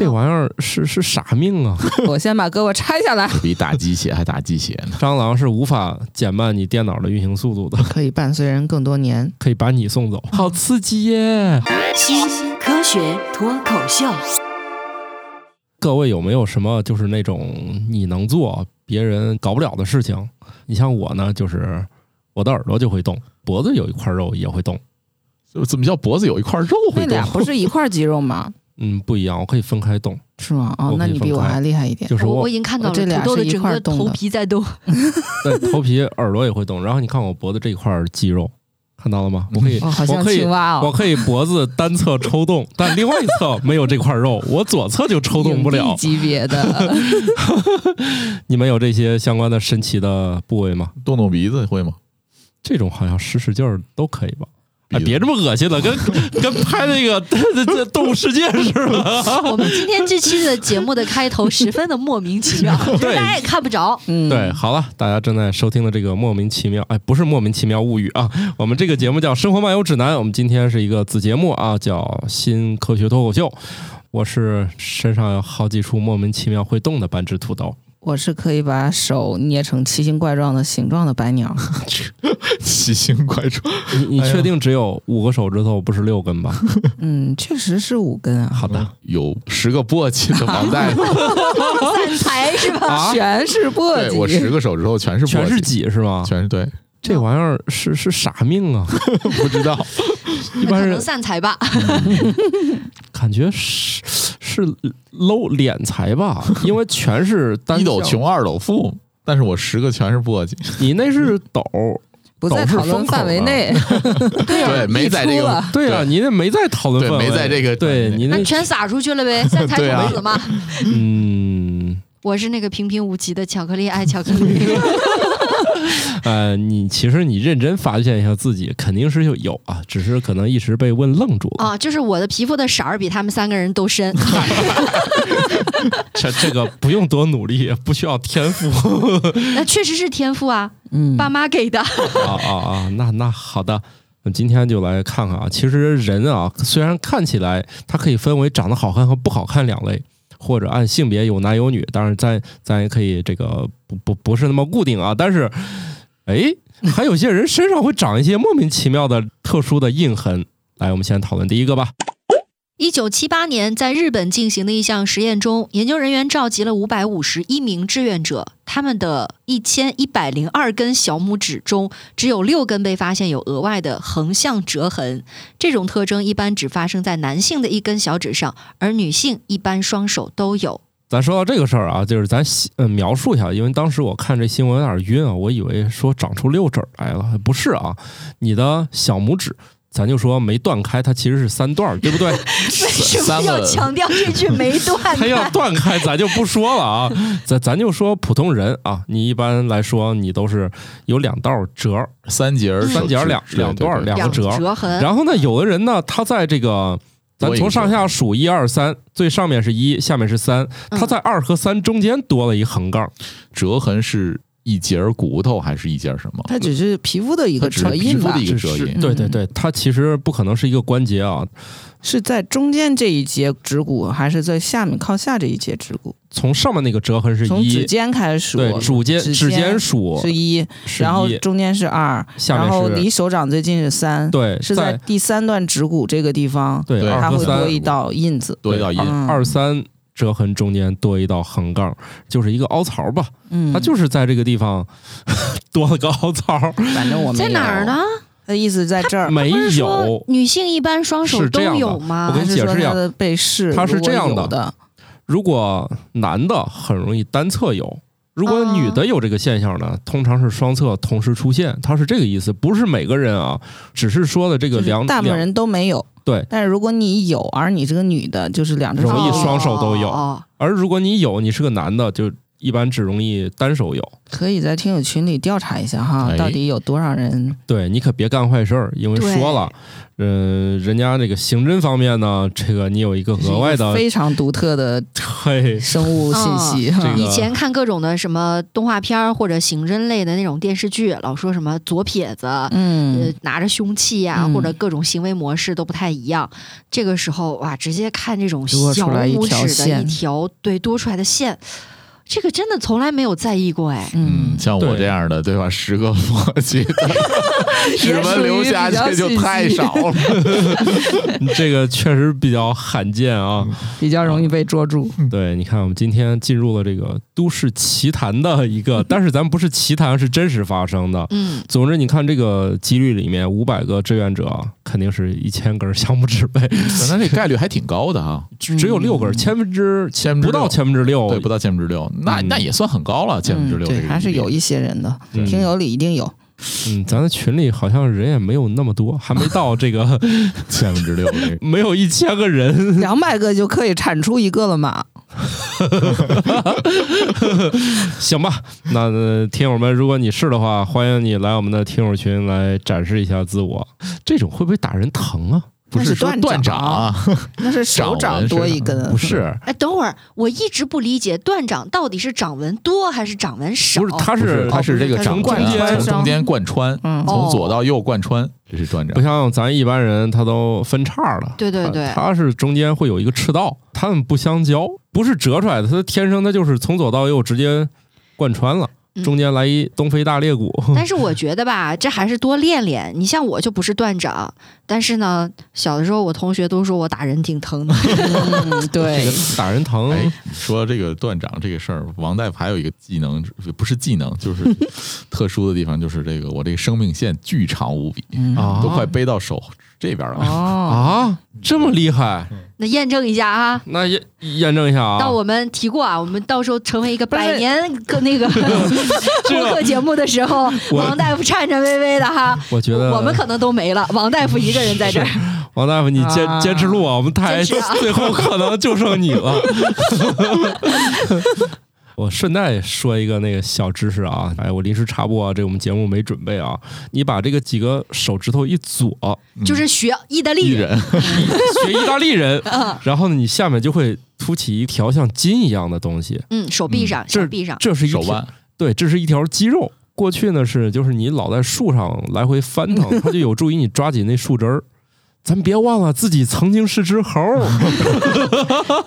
这玩意儿是是啥命啊？我先把胳膊拆下来，比打鸡血还打鸡血呢。蟑螂是无法减慢你电脑的运行速度的，可以伴随人更多年。可以把你送走，好刺激耶！新科学脱口秀，各位有没有什么就是那种你能做别人搞不了的事情？你像我呢，就是我的耳朵就会动，脖子有一块肉也会动。就怎么叫脖子有一块肉会动那俩？不是一块肌肉吗？嗯，不一样，我可以分开动。是吗？哦那你比我还厉害一点。就是我已经看到了这俩土豆的是一整个头皮在动。对头皮、耳朵也会动。然后你看我脖子这一块肌肉，看到了吗？我可以，哦，好像我可以青蛙哦，我可以脖子单侧抽动，但另外一侧没有这块肉，我左侧就抽动不了。级别的。你们有这些相关的神奇的部位吗？动动鼻子会吗？这种好像使使劲儿都可以吧？哎，别这么恶心了，跟 跟拍那个这这动物世界似的。我们今天这期的节目的开头十分的莫名其妙，对大家也看不着。嗯，对，好了，大家正在收听的这个莫名其妙，哎，不是莫名其妙物语啊，我们这个节目叫《生活漫游指南》，我们今天是一个子节目啊，叫《新科学脱口秀》。我是身上有好几处莫名其妙会动的半只土豆，我是可以把手捏成奇形怪状的形状的白鸟。奇形怪状。你你确定只有五个手指头，不是六根吧？嗯，确实是五根啊，好的，有十个簸箕的王大夫，散财是吧？啊，全是簸箕我。十个手指头全是簸箕全是几是吗？全是对，这玩意儿是是啥命啊？不知道。一般人散财吧。感觉是是搂敛财吧，因为全是单，一斗穷二斗富，但是我十个全是簸箕。你那是斗，不在讨论范围内，对，没在这个对啊，你那没在讨论范围，没在这个对你那那全撒出去了呗，散财 对啊童子嘛。嗯我是那个平平无奇的巧克力爱巧克力。呃，你其实你认真发现一下自己，肯定是有有啊，只是可能一时被问愣住了。啊，就是我的皮肤的色儿比他们三个人都深。这这个不用多努力，不需要天赋 那确实是天赋啊，嗯，爸妈给的。啊啊啊！那那好的。那今天就来看看啊，其实人啊，虽然看起来它可以分为长得好看和不好看两类，或者按性别有男有女，当然咱咱也可以这个不不不是那么固定啊。但是，哎，还有些人身上会长一些莫名其妙的特殊的印痕。来，我们先讨论第一个吧。一九七八年，在日本进行的一项实验中，研究人员召集了五百五十一名志愿者，他们的一千一百零二根小拇指中，只有六根被发现有额外的横向折痕。这种特征一般只发生在男性的一根小指上，而女性一般双手都有。咱说到这个事儿啊，就是咱呃描述一下，因为当时我看这新闻有点晕啊，我以为说长出六指来了，不是啊，你的小拇指。咱就说没断开，它其实是三段儿，对不对？为什么要强调这句没断开它要？断开，咱就不说了啊。咱咱就说普通人啊，你一般来说你都是有两道折，三节儿三节儿两两段两个折折痕，然后呢，有的人呢，他在这个。咱从上下数一二三，最上面是一，下面是三，他在二和三中间多了一横杠，折痕是一节骨头还是一节什么？它只是皮肤的一个折印吧皮肤的，一个是是折印对对对，它其实不可能是一个关节啊，是在中间这一节指骨，还是在下面靠下这一节指骨？从上面那个折痕是从指，尖开始数，对，指尖指指尖数是一，然后，中间是二，下面然后离手掌最近是三，对，是在第三段指骨这个地方，对对它会多一道印子。多一道印。嗯二三折痕中间多一道横杠，就是一个凹槽吧，嗯，它就是在这个地方 多了个凹槽，反正我没有在哪儿呢？？它的意思在这儿，没有。女性一般双手都有吗？我跟你解释一下说它的背饰，它是这样的，如果男的很容易单侧有，如果哦女的有这个现象呢，通常是双侧同时出现，它是这个意思，不是每个人啊，只是说的这个就是两两大部分人都没有。对，但是如果你有，而你这个女的，就是两只手。容易双手都有。哦。而如果你有，你是个男的，就一般只容易单手有。可以在听友群里调查一下哈，哎到底有多少人？对你可别干坏事儿，因为说了，嗯、人家这个刑侦方面呢，这个你有一个额外的，非常独特的对，生物信息。这个以前看各种的什么动画片儿或者刑侦类的那种电视剧，老说什么左撇子，呃嗯，，拿着凶器呀、嗯或者各种行为模式都不太一样。这个时候哇，直接看这种小多出来一拇指的条一条对多出来的线，这个真的从来没有在意过哎。嗯，像我这样的，对吧？十个佛系的指纹留下去就太少了。这个确实比较罕见啊。比较容易被捉住。对，你看，我们今天进入了这个都市奇谈的一个，但是咱不是奇谈，是真实发生的。嗯，总之，你看这个几率里面，五百个志愿者肯定是一千根小拇指呗，那这概率还挺高的啊，只只有六根，千分之千分之不到千分之六，对，不到千分之六，那嗯。那也算很高了，千分之六对，还是有一些人的，嗯听友里一定有。嗯，咱的群里好像人也没有那么多，还没到这个 千分之六这个。没有一千个人。两百个就可以产出一个了嘛？行吧，那、听友们，如果你是的话，欢迎你来我们的听友群来展示一下自我。这种会不会打人疼啊？不是那是断说断掌 那是手掌多一根，不是，哎，等会儿，我一直不理解断掌到底是掌纹多还是掌纹少？不是，它是是它是这个掌贯纹从中间贯穿，嗯从左到右贯穿，这是断掌不。像咱一般人，他都分叉了。他对对对他是中间会有一个赤道，他们不相交，不是折出来的，它天生它就是从左到右直接贯穿了，嗯中间来一东非大裂谷。但是我觉得吧，这还是多练练。你像我就不是断掌，但是呢，小的时候我同学都说我打人挺疼的。嗯，这对个，打人疼，哎，说这个断掌这个事儿，王大夫还有一个技能，不是技能，就是特殊的地方，就是这个我这个生命线巨长无比，都快背到手这边了。哦，啊，这么厉害？那验证一下啊。那验验证一下啊。到我们提过啊，我们到时候成为一个百年个那个 播客节目的时候，王大夫颤颤巍巍的哈，我觉得我们可能都没了，王大夫一个人在这儿。王大夫，你坚啊坚持录啊，我们台啊最后可能就剩你了。我顺带说一个那个小知识啊，哎，我临时插播啊，这我们节目没准备啊。你把这个几个手指头一左，就是学意大利人，人学意大利人，嗯然后呢，你下面就会凸起一条像筋一样的东西，嗯，手臂上，这小臂上，这是一腕，对，这是一条肌肉。过去呢是就是你老在树上来回翻腾，它就有助于你抓紧那树枝儿。咱别忘了自己曾经是只猴儿，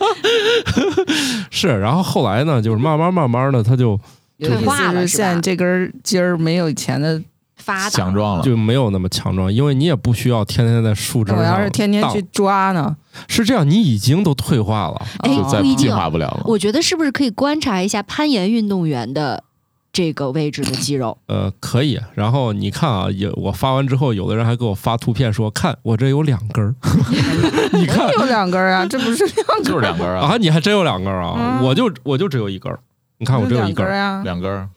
是。然后后来呢，就是慢慢慢慢的，他就退化了现在这根筋儿没有以前的。发达强壮了。就没有那么强壮，因为你也不需要天天在树枝上我上。要是天天去，抓呢，是这样，你已经都退化了。哎哦就再不一定进化不了了。我觉得是不是可以观察一下攀岩运动员的这个位置的肌肉？呃，可以。然后你看啊，有我发完之后，有的人还给我发图片说，看我这有两根儿。你看有两根儿啊，这不是两根就是两根儿啊，啊，你还真有两根儿啊？嗯我就我就只有一根儿。你看我只有一根儿。两根儿啊，两根儿。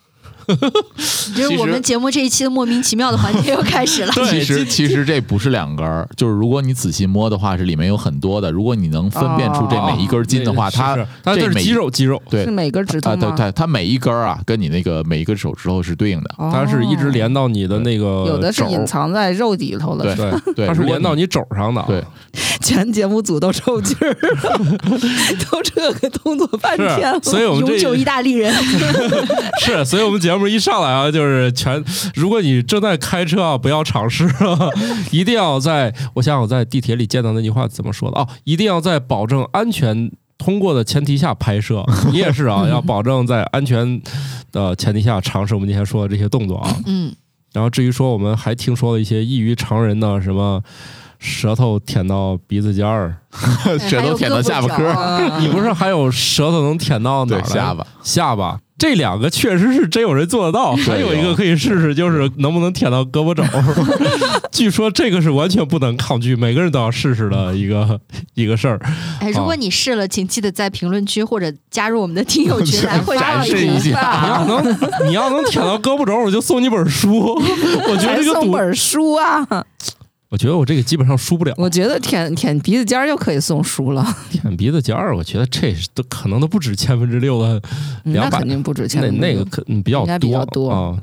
就是我们节目这一期的莫名其妙的环节又开始了。其实其实这不是两根儿，就是如果你仔细摸的话，是里面有很多的。如果你能分辨出这每一根筋的话，它它这是肌肉肌肉，对是每根指头啊，对？对，它每一根啊，跟你那个每一个手指头是对应的。哦它是一直连到你的那个有的是隐藏在肉底头了。对对，对，它是连到你肘上的。对，全节目组都抽筋儿，都这个动作半天了。所以我们这永久意大利人，是，所以我们节目一上来啊，就是全，如果你正在开车啊，不要尝试啊，一定要在，我想想我在地铁里见到那句话怎么说的哦，一定要在保证安全通过的前提下拍摄。你也是啊，要保证在安全的前提下尝试我们今天说的这些动作啊。嗯，然后至于说我们还听说了一些异于常人的什么。舌头舔到鼻子尖儿，舌头舔到下巴颏儿，啊你不是还有舌头能舔到哪儿下巴。下巴这两个确实是真有人做得到，还有一个可以试试，就是能不能舔到胳膊肘。据说这个是完全不能抗拒，每个人都要试试的一个 一个事儿。哎，如果你试了，请记得在评论区或者加入我们的听友群 来汇报展示一你要能你要能舔到胳膊肘，我就送你本书。我觉得这个赌，送本书啊！我我觉得我这个基本上输不了。我觉得舔舔鼻子尖儿就可以送书了，舔鼻子尖儿，我觉得这都可能都不止千分之六的，嗯两百那肯定不止千那分之六那个可嗯比较应该比较多啊，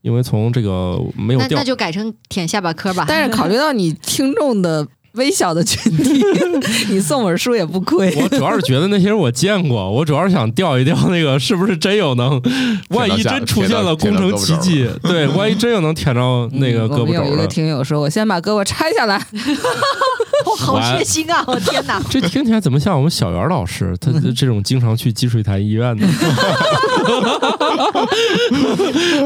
因为从这个没有掉那那就改成舔下巴颏吧。但是考虑到你听众的微小的群体，你送本书也不亏。我主要是觉得那些人我见过，我主要是想调一调那个是不是真有能，万一真出现了工程奇迹，对，万一真有能舔着那个嗯我们有一个听友说，我先把胳膊拆下来，我好血腥啊！我天哪！这听起来怎么像我们小袁老师？他这种经常去积水潭医院的，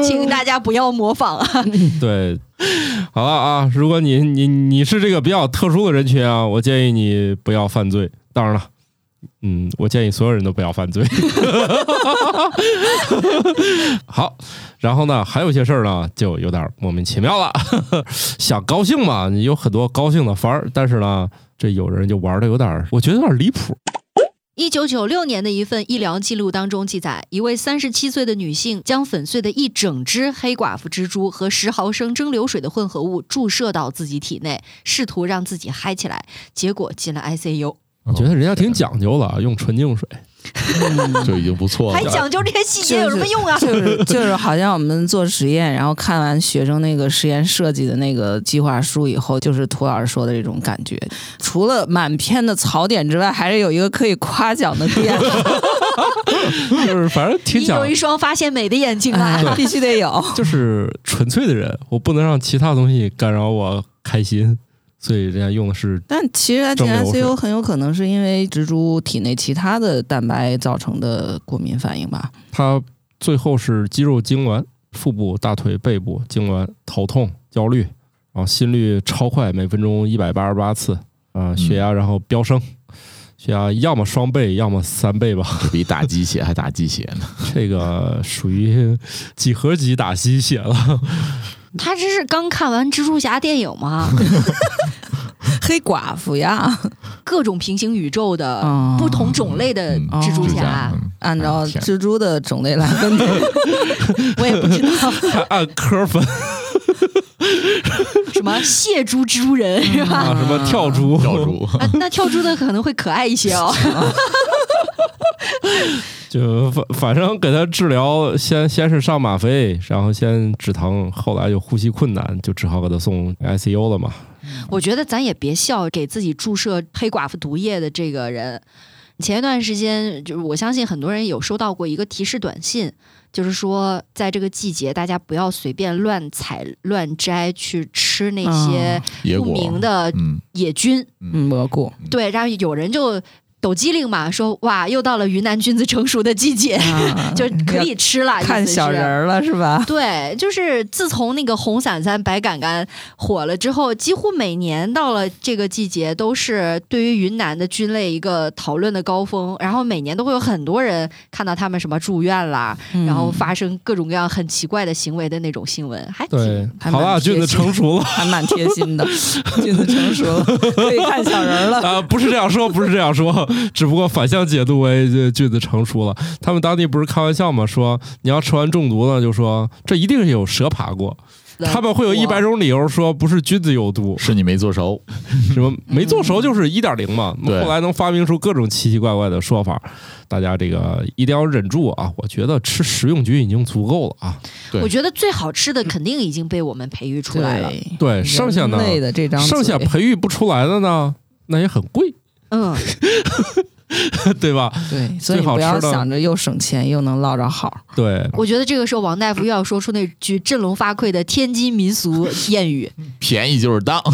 请大家不要模仿啊！对，好了啊，如果你你你是这个比较特殊的人群啊，我建议你不要犯罪。当然了。嗯，我建议所有人都不要犯罪。好，然后呢，还有些事儿呢，就有点莫名其妙了。想高兴嘛，你有很多高兴的法儿，但是呢，这有人就玩的有点儿，我觉得有点离谱。一九九六年的一份医疗记录当中记载，一位三十七岁的女性将粉碎的一整只黑寡妇蜘蛛和十毫升蒸馏水的混合物注射到自己体内，试图让自己嗨起来，结果进了 ICU。我觉得人家挺讲究的，用纯净水。就已经不错了。还讲究这些细节有什么用啊？就是就是好像我们做实验，然后看完学生那个实验设计的那个计划书以后，就是涂老师说的这种感觉。除了满篇的槽点之外，还是有一个可以夸奖的点，就是反正挺讲你有，一双发现美的眼睛啊！哎必须得有。就是纯粹的人，我不能让其他东西干扰我开心，所以人家用的是但其实蒸馏水 ICU 很有可能是因为蜘蛛体内其他的蛋白造成的过敏反应吧？它最后是肌肉痉挛，腹部、大腿、背部痉挛，头痛、焦虑，然后心率超快，每分钟一百八十八次，啊、血压然后飙升，血压要么双倍，要么三倍吧，比打鸡血还打鸡血呢。这个属于几何级打鸡血了。他这是刚看完蜘蛛侠电影吗？黑寡妇呀，各种平行宇宙的嗯不同种类的嗯蜘蛛侠按照蜘蛛的种类来分，我也不知道还按科分什么蟹蛛蜘蛛人是吧？啊，什么跳蛛，跳蛛，啊，那跳蛛的可能会可爱一些哦。就反反正给他治疗，先先是上吗啡，然后先止疼，后来就呼吸困难，就只好给他送 ICU 了嘛。我觉得咱也别笑给自己注射黑寡妇毒液的这个人。前一段时间，就是我相信很多人有收到过一个提示短信，就是说在这个季节，大家不要随便乱采乱摘去吃那些不明的嗯野菌。嗯，蘑菇对，然后有人就抖机灵嘛，说哇，又到了云南菌子成熟的季节，啊 就可以吃了。看小人儿了是吧？对，就是自从那个红伞伞、白杆杆火了之后，几乎每年到了这个季节，都是对于云南的菌类一个讨论的高峰。然后每年都会有很多人看到他们什么住院啦，然后发生各种各样很奇怪的行为的那种新闻，还挺，还好了，蛮贴菌子心成熟了 还蛮贴心的，菌子成熟了，可以看小人儿了。啊、不是这样说，不是这样说，只不过反向解读为这菌子成熟了。他们当地不是开玩笑吗？说你要吃完中毒了，就说这一定是有蛇爬过。他们会有一百种理由说不是菌子有毒，是你没做熟，什么没做熟就是一点零嘛。后来能发明出各种奇奇怪怪的说法，大家这个一定要忍住啊！我觉得吃食用菌已经足够了啊。我觉得最好吃的肯定已经被我们培育出来了。对对，剩下的这张剩下嘴培育不出来的呢，那也很贵，嗯，嗯 对吧？对，所以不要想着又省钱又能捞着好。对，我觉得这个时候王大夫又要说出那句振聋发聩的天津民俗谚语。便宜就是当。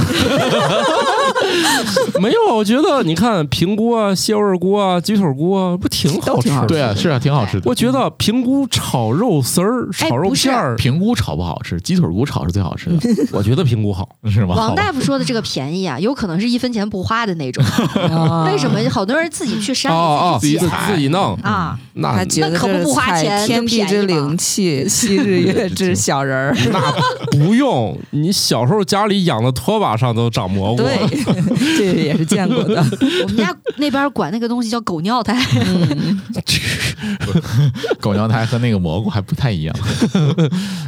没有，我觉得你看平菇啊、蟹味菇啊、鸡腿菇啊，不挺好吃对啊，是啊，挺好吃的。我觉得平菇炒肉丝儿、炒肉片儿，平菇炒不好吃，鸡腿菇炒是最好吃的，我觉得平菇好。是吗？王大夫说的这个便宜啊，有可能是一分钱不花的那种。为什么好多人自己去山里自己捡自己弄，啊？那觉得那可不不花钱天地之灵气，昔日月之小人儿。那不用。你小时候家里养的拖把上都长蘑菇，对，这个也是见过的。我们家那边管那个东西叫狗尿苔。嗯，狗尿苔和那个蘑菇还不太一样。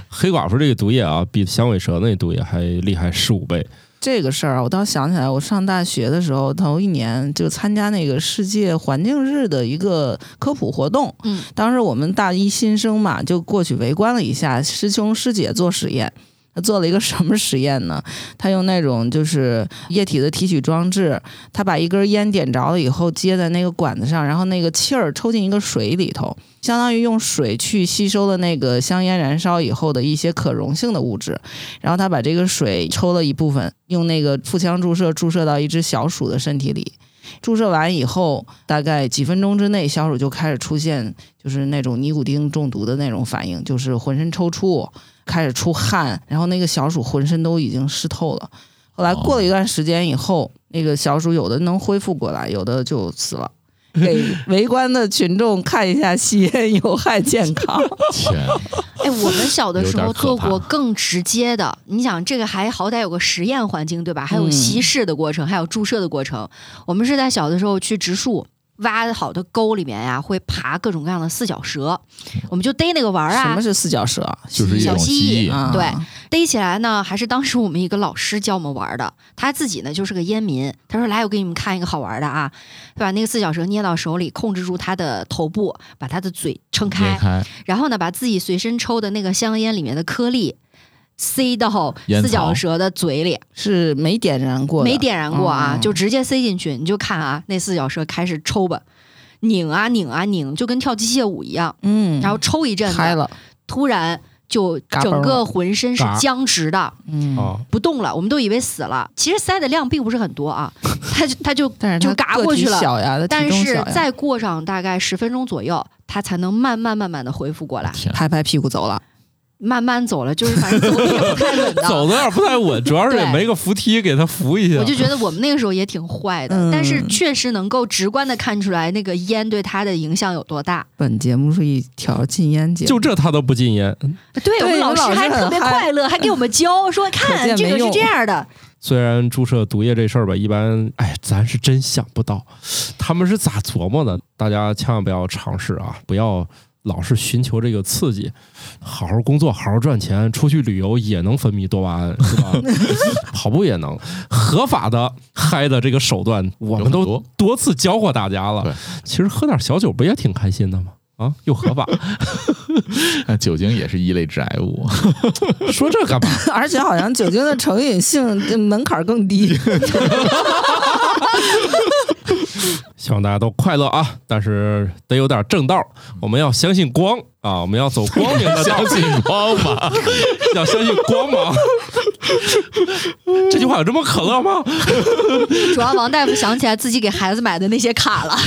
黑寡妇这个毒液啊，比响尾蛇那毒液还厉害十五倍。这个事儿啊，我倒想起来，我上大学的时候头一年就参加那个世界环境日的一个科普活动。嗯，当时我们大一新生嘛，就过去围观了一下师兄师姐做实验。他做了一个什么实验呢？他用那种就是液体的提取装置，他把一根烟点着了以后接在那个管子上，然后那个气儿抽进一个水里头，相当于用水去吸收了那个香烟燃烧以后的一些可溶性的物质，然后他把这个水抽了一部分，用那个腹腔注射注射到一只小鼠的身体里。注射完以后，大概几分钟之内，小鼠就开始出现就是那种尼古丁中毒的那种反应，就是浑身抽搐。开始出汗，然后那个小鼠浑身都已经湿透了。后来过了一段时间以后，那个小鼠有的能恢复过来，有的就死了。给围观的群众看一下吸烟有害健康。天，哎，我们小的时候做过更直接的，你想这个还好歹有个实验环境对吧？还有嗯稀释的过程，还有注射的过程。我们是在小的时候去植树。挖好的沟里面呀，会爬各种各样的四脚蛇，我们就逮那个玩儿啊什么，是四脚蛇？就是小蜥蜴，啊，对逮起来呢，还是当时我们一个老师教我们玩的。他自己呢就是个烟民，他说：“来，我给你们看一个好玩的啊！”把那个四脚蛇捏到手里，控制住它的头部，把它的嘴撑开，开，然后呢，把自己随身抽的那个香烟里面的颗粒塞到四脚蛇的嘴里，是没点燃过，没点燃过啊，嗯就直接塞进去。你就看啊，那四脚蛇开始抽吧，拧啊拧啊拧，就跟跳机械舞一样，嗯，然后抽一阵子，开了，突然就整个浑身是僵直的。嗯，啊，不动了，我们都以为死了。其实塞的量并不是很多啊，它就它就就嘎过去了。但是再过上大概十分钟左右，它才能慢慢慢慢的恢复过来，拍拍屁股走了。慢慢走了，就是反正走的也不太稳的。走的有点不太稳，主要是也没个扶梯给他扶一下。我就觉得我们那个时候也挺坏的，嗯但是确实能够直观的看出来那个烟对他的影响有多大。本节目是一条禁烟节目，就这他都不禁烟，对我们老师还特别快乐，还给我们教说看这个是这样的，虽然注射毒液这事儿吧，一般哎，咱是真想不到他们是咋琢磨的。大家千万不要尝试啊，不要老是寻求这个刺激，好好工作，好好赚钱，出去旅游也能分泌多巴胺，是吧？跑步也能，合法的嗨的这个手段，我们都多多次教过大家了。其实喝点小酒不也挺开心的吗？啊，又合法，那酒精也是一类致癌物。说这干嘛？而且好像酒精的成瘾性这门槛更低。希望大家都快乐啊！但是得有点正道，我们要相信光啊，我们要走光明的道 相，信光芒，要相信光芒。这句话有这么可乐吗？主要王大夫想起来自己给孩子买的那些卡了。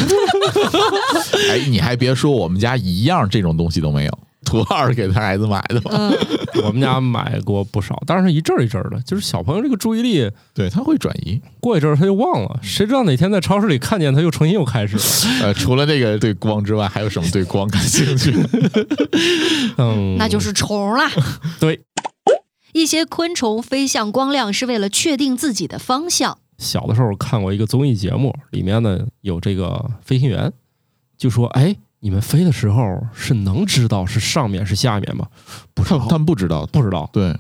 哎，你还别说，我们家一样这种东西都没有。图二给他孩子买的嘛，嗯，我们家买过不少，但是一阵儿一阵儿的，就是小朋友这个注意力对他会转移。过一阵儿他就忘了，谁知道哪天在超市里看见他又重新又开始了。呃，除了那个对光之外，还有什么对光感兴趣？嗯，那就是虫啦。对。一些昆虫飞向光亮是为了确定自己的方向。小的时候看过一个综艺节目，里面呢有这个飞行员，就说：“哎，你们飞的时候是能知道是上面是下面吗？不知道，他他们不知道，不知道，对，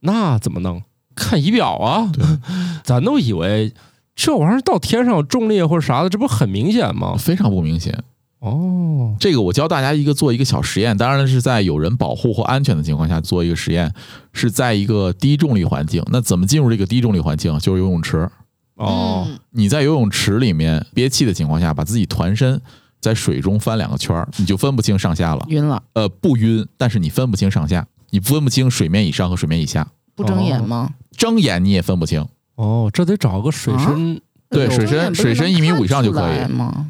那怎么弄？看仪表啊，咱都以为这玩意儿到天上重力或者啥的，这不很明显吗？非常不明显。哦，这个我教大家一个做一个小实验，当然是在有人保护或安全的情况下做一个实验，是在一个低重力环境。那怎么进入这个低重力环境？就是游泳池。哦，嗯，你在游泳池里面憋气的情况下，把自己团身在水中翻两个圈儿，你就分不清上下了。晕了，呃，不晕，但是你分不清上下，你分不清水面以上和水面以下，不睁眼吗？睁眼你也分不清。哦，这得找个水深，对水深水深一米五以上就可以？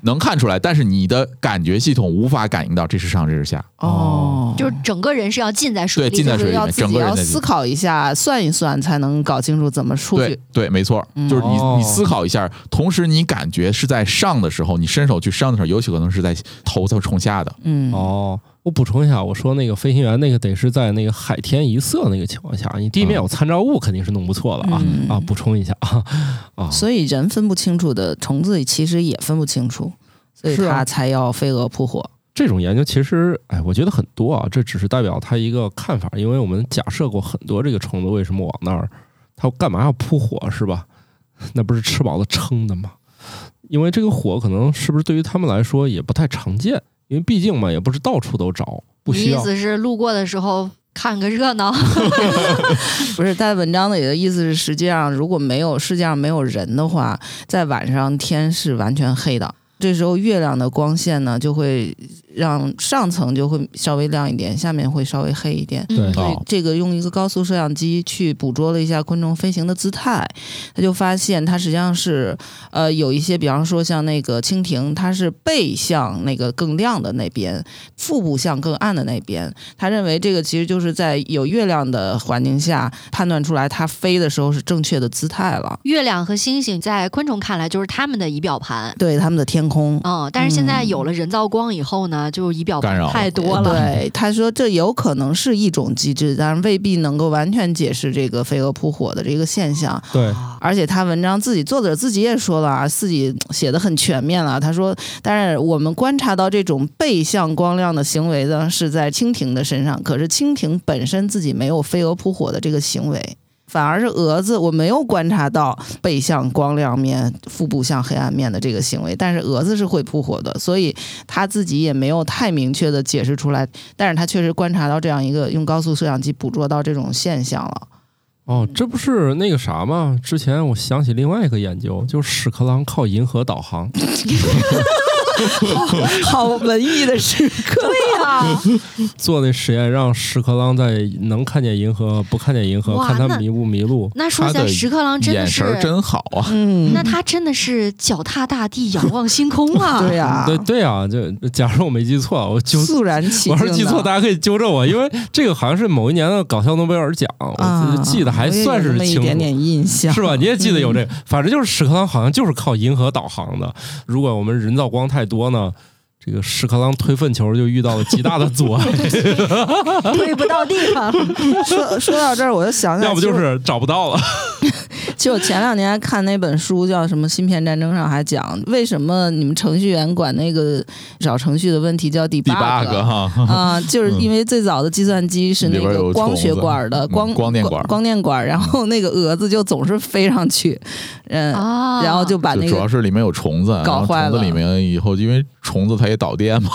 能看出来，但是你的感觉系统无法感应到这是上这是下。哦，就是整个人是要浸在水里的。对浸在水里面整个人要思考一下，算一算，才能搞清楚怎么出对去。对，没错，嗯就是你哦你思考一下，同时你感觉是在上的时候，你伸手去上的时候，尤其可能是在头在冲下的。嗯，哦，我补充一下，我说那个飞行员那个得是在那个海天一色那个情况下，你地面有参照物肯定是弄不错的啊、嗯啊！补充一下啊啊，所以人分不清楚的，虫子其实也分不清楚，所以是啊它才要飞蛾扑火。这种研究其实哎，我觉得很多啊，这只是代表他一个看法，因为我们假设过很多这个虫子为什么往那儿它干嘛要扑火是吧？那不是吃饱了撑的吗？因为这个火可能是不是对于他们来说也不太常见，因为毕竟嘛也不是到处都找，不需要。你意思是路过的时候看个热闹？不是，在文章里的意思是，实际上如果没有世界上没有人的话，在晚上天是完全黑的。这时候月亮的光线呢，就会让上层就会稍微亮一点，下面会稍微黑一点。对所以哦这个用一个高速摄像机去捕捉了一下昆虫飞行的姿态，他就发现它实际上是呃有一些，比方说像那个蜻蜓，它是背向那个更亮的那边，腹部向更暗的那边。他认为这个其实就是在有月亮的环境下判断出来它飞的时候是正确的姿态了。月亮和星星在昆虫看来就是它们的仪表盘。对它们的天空，嗯，但是现在有了人造光以后呢，就仪表盘干扰太多了。对，他说这有可能是一种机制，但是未必能够完全解释这个飞蛾扑火的这个现象。对，而且他文章自己作者自己也说了啊，自己写的很全面了。他说，但是我们观察到这种背向光亮的行为呢，是在蜻蜓的身上，可是蜻蜓本身自己没有飞蛾扑火的这个行为。反而是蛾子，我没有观察到背向光亮面、腹部向黑暗面的这个行为，但是蛾子是会扑火的，所以他自己也没有太明确的解释出来，但是他确实观察到这样一个用高速摄像机捕捉到这种现象了。哦，这不是那个啥吗？之前我想起另外一个研究，就是屎壳郎靠银河导航。好文艺的时刻，做那实验，让屎壳郎在能看见银河、不看见银河，看它迷不迷路。那说起来，屎壳郎真的是眼神真好啊！嗯，那他真的是脚踏大地，仰望星空啊！对呀、对对啊，就假如我没记错，我就肃然起敬。我要是记错，大家可以纠正我，因为这个好像是某一年的搞笑诺贝尔奖，啊我记得还算是一清楚。点点印象，是吧？你也记得有这个，反正就是屎壳郎好像就是靠银河导航的。如果我们人造光太多呢，这个屎壳郎推粪球就遇到了极大的阻碍，推不到地方。说说到这儿，我就想起来，要不就是找不到了。就我前两年还看那本书，叫什么《芯片战争》上还讲，为什么你们程序员管那个找程序的问题叫 debug？哈，啊、就是因为最早的计算机是那个光学管的光嗯光电管光电管，然后那个蛾子就总是飞上去，嗯，啊，然后就把那个主要是里面有虫子，搞坏了里面以后因为虫子它也导电嘛，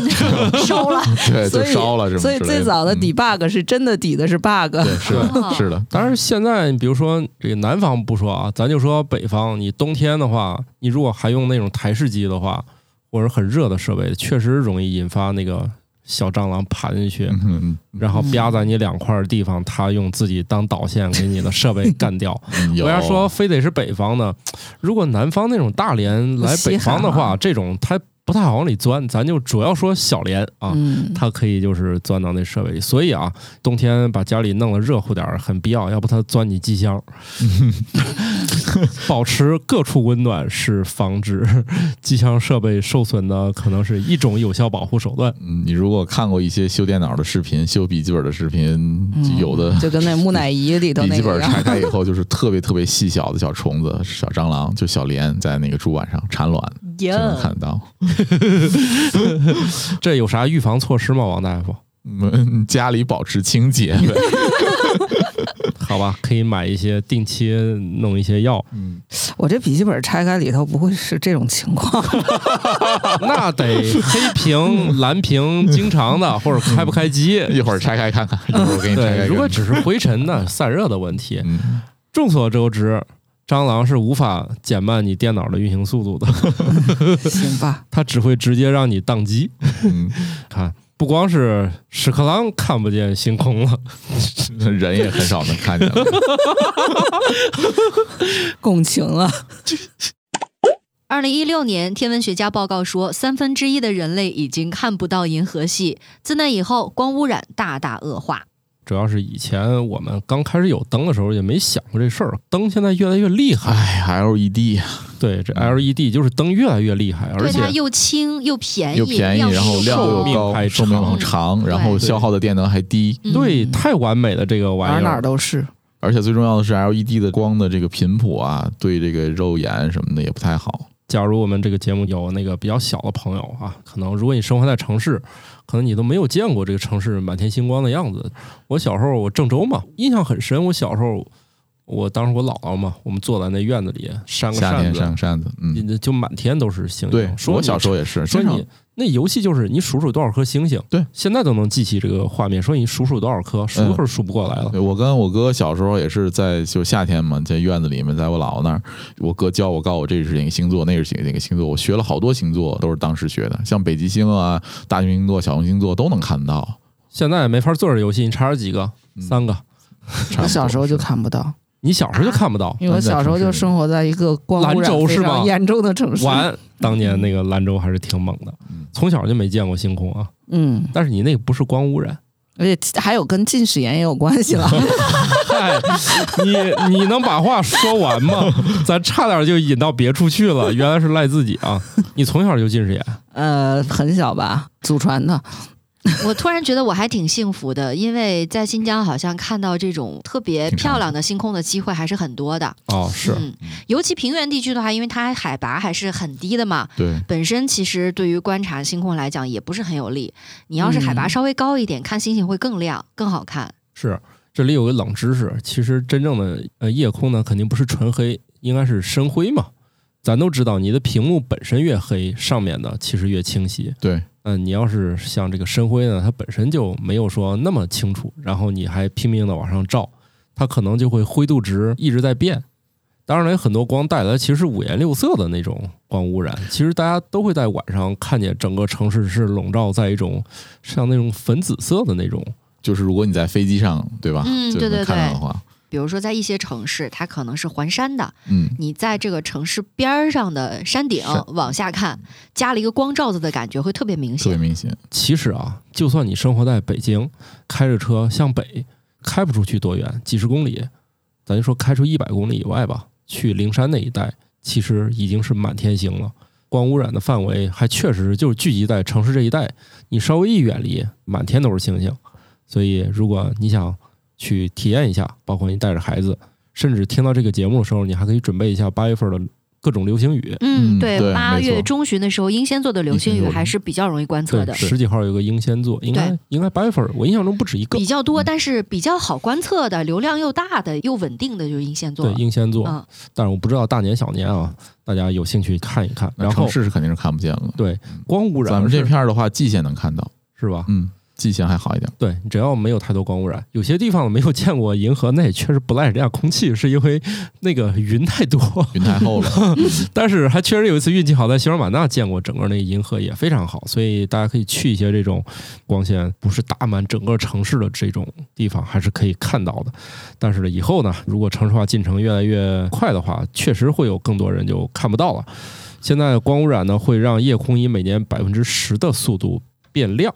烧了。对，所以就烧了所以。最早的嗯 debug 是真的抵的是 bug，对，是的，是的，当然，现在比如说这个南方不说啊，咱就说北方，你冬天的话，你如果还用那种台式机的话，或者很热的设备，确实容易引发那个小蟑螂爬进去，然后吧在你两块地方，它用自己当导线给你的设备干掉。嗯，有为啥说非得是北方的？如果南方那种大连来北方的话，啊这种它不太好往里钻，咱就主要说小莲啊。嗯，它可以就是钻到那设备里，所以啊，冬天把家里弄得热乎点儿很必要，要不它钻你机箱。保持各处温暖是防止机箱设备受损的，可能是一种有效保护手段。嗯，你如果看过一些修电脑的视频、修笔记本的视频，嗯有的就跟那木乃伊里头笔记本拆开以后就是特别特别细小的小虫子、小蟑螂，就小莲在那个主板上产卵，就能看得到。这有啥预防措施吗，王大夫？嗯，家里保持清洁呗。好吧，可以买一些定期弄一些药，嗯，我这笔记本拆开里头不会是这种情况，那得黑屏、蓝屏经常的，或者开不开机。一会儿拆开看看，一会儿我给你拆开。如果只是灰尘呢，散热的问题，嗯，众所周知，蟑螂是无法减慢你电脑的运行速度的，行吧？它只会直接让你宕机。嗯，看，不光是屎壳郎看不见星空了，人也很少能看见了。共情了，二零一六年，天文学家报告说，三分之一的人类已经看不到银河系。自那以后，光污染大大恶化。主要是以前我们刚开始有灯的时候也没想过这事儿，灯现在越来越厉害。哎，LED 对，这 LED 就是灯越来越厉害，而，且它又轻又便宜，又便宜，然后亮度又高，寿命还寿命长很长，然后消耗的电能还低。嗯对太完美了这个玩哪哪儿意儿。都是。而且最重要的是，LED 的光的这个频谱啊，对这个肉眼什么的也不太好。假如我们这个节目有那个比较小的朋友啊，可能如果你生活在城市，可能你都没有见过这个城市满天星光的样子。我小时候我郑州嘛，印象很深。我小时候我当时我姥姥嘛，我们坐在那院子里扇个夏天扇子，扇扇子，嗯，就满天都是星对星。，说我小时候也是，经常说你那游戏就是你数数多少颗星星，对，现在都能记起这个画面。说你数数多少颗，数一会儿数不过来了。对我跟我哥小时候也是在就夏天嘛，在院子里面，在我姥姥那儿，我哥教我，告诉我这是哪个星座，那是哪个星座，我学了好多星座，都是当时学的，像北极星啊、大熊星座、小熊星座都能看到。现在没法做这游戏，你查查几个？嗯三个。我小时候就看不到，你小时候就看不到。因为我小时候就生活在一个光污兰染非州是吗常严重的城市。完，当年那个兰州还是挺猛的嗯，从小就没见过星空啊。嗯，但是你那个不是光污染，而且还有跟近视眼也有关系了。嗨，你你能把话说完吗？咱差点就引到别处去了，原来是赖自己啊！你从小就近视眼，呃，很小吧，祖传的。我突然觉得我还挺幸福的，因为在新疆好像看到这种特别漂亮的星空的机会还是很多的。哦，是嗯，尤其平原地区的话，因为它海拔还是很低的嘛，对，本身其实对于观察星空来讲也不是很有利。你要是海拔嗯稍微高一点，看星星会更亮、更好看。是。这里有个冷知识，其实真正的呃夜空呢，肯定不是纯黑，应该是深灰嘛。咱都知道，你的屏幕本身越黑，上面的其实越清晰。对，嗯，你要是像这个深灰呢，它本身就没有说那么清楚，然后你还拼命的往上照，它可能就会灰度值一直在变。当然了，有很多光带来其实是五颜六色的那种光污染。其实大家都会在晚上看见整个城市是笼罩在一种像那种粉紫色的那种。就是如果你在飞机上，对吧？嗯对对就能看到对的话，比如说在一些城市，它可能是环山的，嗯，你在这个城市边儿上的山顶往下看，加了一个光罩子的感觉会特别明显。特别明显。其实啊，就算你生活在北京，开着车向北，开不出去多远，几十公里，咱就说开出一百公里以外吧，去灵山那一带，其实已经是满天星了。光污染的范围还确实就是聚集在城市这一带，你稍微一远离，满天都是星星。所以，如果你想去体验一下，包括你带着孩子，甚至听到这个节目的时候，你还可以准备一下八月份的各种流星雨。嗯，嗯对八月中旬的时候，英仙座的流星雨还是比较容易观测对，的，十几号有个英仙座，应该应该八月份，我印象中不止一个比。较多，嗯但是比较好观测的，流量又大的又稳定的就是英仙座对，。英仙座，嗯，但是我不知道大年小年啊，大家有兴趣看一看。然后城市是肯定是看不见了。对光污染，咱们这片儿的话，蓟县能看到，是吧？嗯，蓟县还好一点。对，只要没有太多光污染，有些地方没有见过银河，那也确实不赖人家空气，是因为那个云太多。云太厚了，但是还确实有一次运气好，在西双版纳见过整个那个银河也非常好，所以大家可以去一些这种光线不是打满整个城市的这种地方，还是可以看到的。但是呢，以后呢，如果城市化进程越来越快的话，确实会有更多人就看不到了。现在光污染呢，会让夜空以每年百分之十的速度变亮。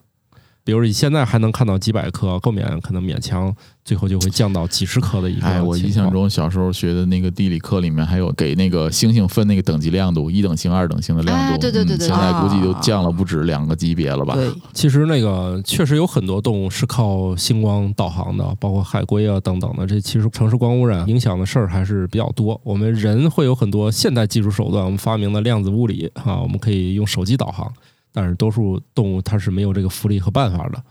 比如你现在还能看到几百颗，后面可能勉强最后就会降到几十颗的一个。哎，我印象中小时候学的那个地理课里面还有给那个星星分那个等级亮度，一等星、二等星的亮度。哎对对对对嗯现在估计都啊降了不止两个级别了吧？对，其实那个确实有很多动物是靠星光导航的，包括海龟啊等等的。这其实城市光污染影响的事儿还是比较多。我们人会有很多现代技术手段，我们发明的量子物理啊，我们可以用手机导航，但是多数动物它是没有这个福利和办法的。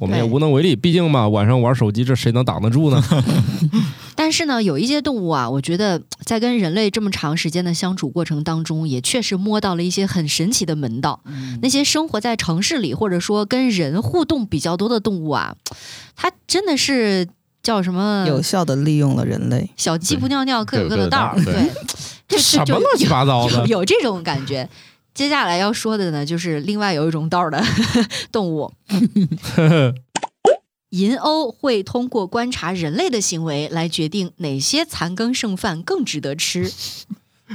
我们也无能为力，毕竟嘛，晚上玩手机，这谁能挡得住呢？但是呢，有一些动物啊，我觉得在跟人类这么长时间的相处过程当中，也确实摸到了一些很神奇的门道。那些生活在城市里，或者说跟人互动比较多的动物啊，它真的是叫什么？有效的利用了人类。小鸡不尿尿，各有各的道儿。对，这什么就乱七八糟有的？有这种感觉。接下来要说的呢，就是另外有一种道儿的 动物。银鸥会通过观察人类的行为来决定哪些残羹剩饭更值得吃。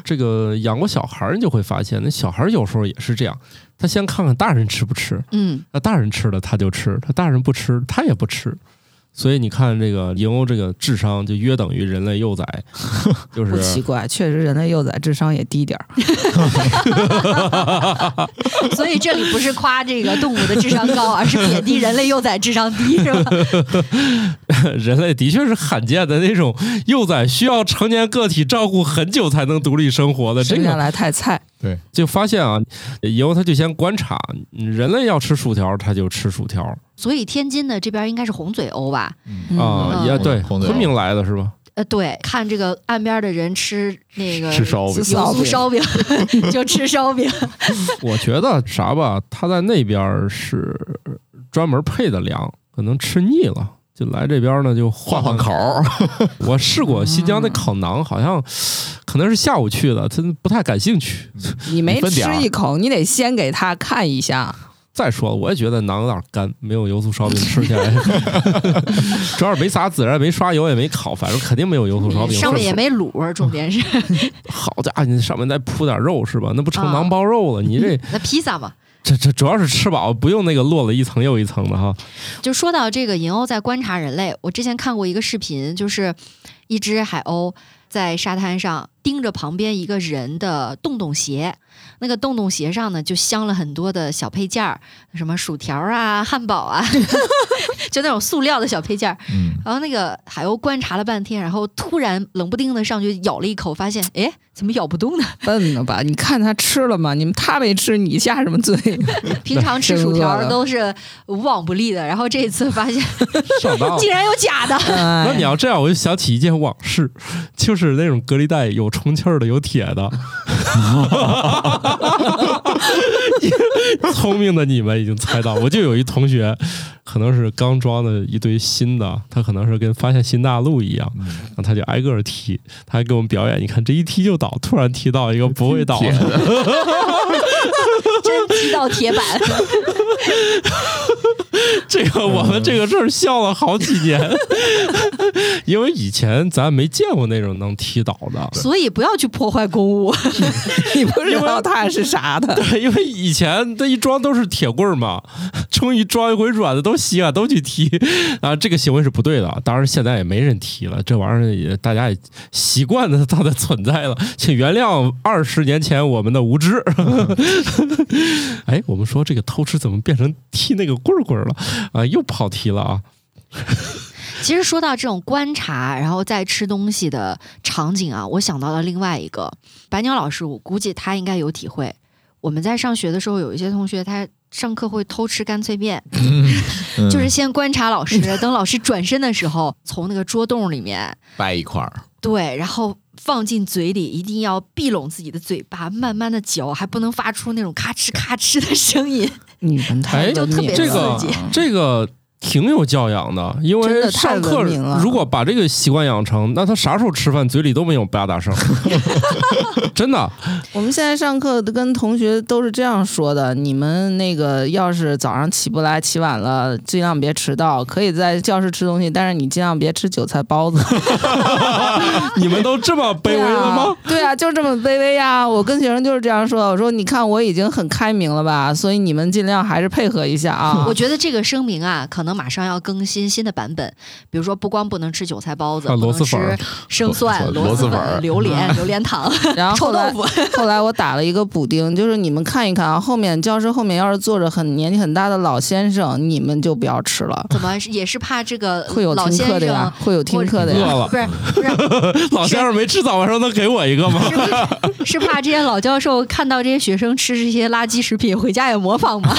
这个养过小孩儿，你就会发现，那小孩儿有时候也是这样，他先看看大人吃不吃，嗯，那大人吃了他就吃，他大人不吃他也不吃，所以你看这个银鸥这个智商就约等于人类幼崽，就是不奇怪，确实人类幼崽智商也低点儿。所以这里不是夸这个动物的智商高，而是贬低人类幼崽智商低，是吧？人类的确是罕见的那种幼崽需要成年个体照顾很久才能独立生活的，这生下个来太菜，就发现啊，以后他就先观察，人类要吃薯条他就吃薯条所以天津的这边应该是红嘴鸥吧？嗯啊，嗯也对，红嘴昆明来的是吧？呃，对，看这个岸边的人吃那个吃烧饼吃油酥烧饼，就吃烧饼。我觉得啥吧，他在那边儿是专门配的粮，可能吃腻了。就来这边呢，就换换换口儿，我试过新疆那烤馕，好像可能是下午去的，他不太感兴趣。你没吃一口，你得先给他看一下。再说了，我也觉得馕有点干，没有油酥烧饼吃起来，主要是没撒孜然，没刷油，也没烤，反正肯定没有油酥烧饼。上面也没卤，重点是好家伙，你上面再铺点肉是吧？那不成啊馕包肉了？你这那披萨嘛。这这主要是吃饱，不用那个落了一层又一层的哈。就说到这个银鸥在观察人类，我之前看过一个视频，就是一只海鸥在沙滩上盯着旁边一个人的洞洞鞋，那个洞洞鞋上呢就镶了很多的小配件儿，什么薯条啊、汉堡啊，就那种塑料的小配件儿。嗯，然后那个海鸥观察了半天，然后突然冷不丁的上去咬了一口，发现哎，怎么咬不动呢？笨了吧？你看他吃了吗？你们他没吃，你下什么罪？平 常吃薯条都是无往不利的，然后这一次发现竟。然有假的。那那你要这样，我就想起一件往事，就是那种隔离带有充气儿的，有铁的。聪明的你们已经猜到，我就有一同学，可能是刚装的一堆新的，他可能是跟发现新大陆一样，然后他就挨个踢，他还给我们表演，你看这一踢就倒，突然踢到一个不会倒铁的，真踢到铁板，这个我们这个事儿笑了好几年，因为以前咱没见过那种能踢倒的。所以不要去破坏公物。你不知道他是啥的。对，因为以前这一装都是铁棍儿嘛，终于装一回软的都稀罕，都去踢啊，这个行为是不对的。当然现在也没人踢了，这玩意儿也大家也习惯了它的存在了，请原谅二十年前我们的无知。哎，我们说这个偷吃怎么变成踢那个棍棍了啊？又跑题了啊！其实说到这种观察，然后再吃东西的场景啊，我想到了另外一个白鸟老师，我估计他应该有体会。我们在上学的时候，有一些同学他上课会偷吃干脆面，嗯就是先观察老师，等老师转身的时候，从那个桌洞里面掰一块儿，对，然后放进嘴里，一定要闭拢自己的嘴巴，慢慢的嚼，还不能发出那种咔哧咔哧的声音。你们就特别这个刺激这个挺有教养的，因为太上课如果把这个习惯养成，那他啥时候吃饭嘴里都没有吧嗒声，真的。我们现在上课跟同学都是这样说的：你们那个要是早上起不来、起晚了，尽量别迟到，可以在教室吃东西，但是你尽量别吃韭菜包子。你们都这么卑微了吗？对啊？对啊，就这么卑微呀！我跟学生就是这样说，我说你看我已经很开明了吧，所以你们尽量还是配合一下啊。我觉得这个声明啊，可能马上要更新新的版本，比如说不光不能吃韭菜包子，不能吃生蒜、螺螺蛳粉、榴莲、榴莲糖、然后后来臭豆腐。后来我打了一个补丁，就是你们看一看啊，后面教室后面要是坐着很年纪很大的老先生，你们就不要吃了，怎么也是怕这个 会有听老先生课的呀，会有听课的呀。饿了，不是不是老先生没吃早饭时候能给我一个吗？是是是怕这些老教授看到这些学生吃这些垃圾食品，回家也模仿吗？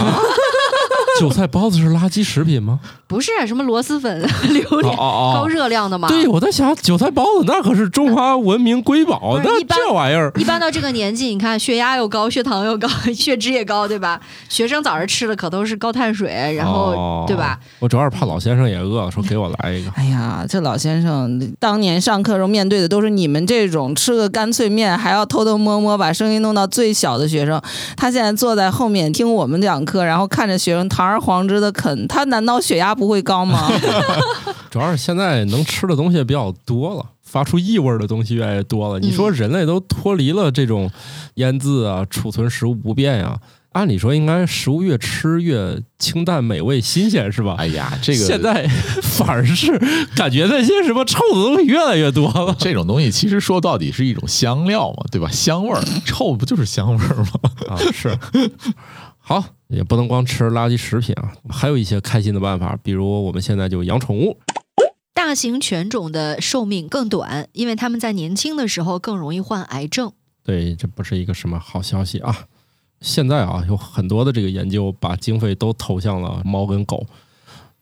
韭菜包子是垃圾食品吗？不是什么螺蛳粉、榴哦莲，哦高哦。热量的嘛。对，我在想，韭菜包子那可是中华文明瑰宝，那这玩意儿一般到这个年纪，你看血压又高，血糖又高，血脂也高，对吧？学生早上吃的可都是高碳水，然后、哦对吧？？我主要是怕老先生也饿，说给我来一个。哎呀，这老先生当年上课时候面对的都是你们这种吃个干脆面还要偷偷摸摸把声音弄到最小的学生，他现在坐在后面听我们讲课，然后看着学生堂而皇之的啃，他难道血压不会高吗？主要是现在能吃的东西比较多了，发出异味儿的东西越来越多了。你说人类都脱离了这种腌渍啊、储存食物不变呀、按理说应该食物越吃越清淡美味新鲜是吧？哎呀，这个现在反而是感觉那些什么臭的东西越来越多了。这种东西其实说到底是一种香料嘛，对吧？香味儿，臭不就是香味儿吗？啊，是。好，也不能光吃垃圾食品啊，还有一些开心的办法，比如我们现在就养宠物。大型犬种的寿命更短，因为它们在年轻的时候更容易患癌症。对，这不是一个什么好消息啊！现在啊，有很多的这个研究把经费都投向了猫跟狗。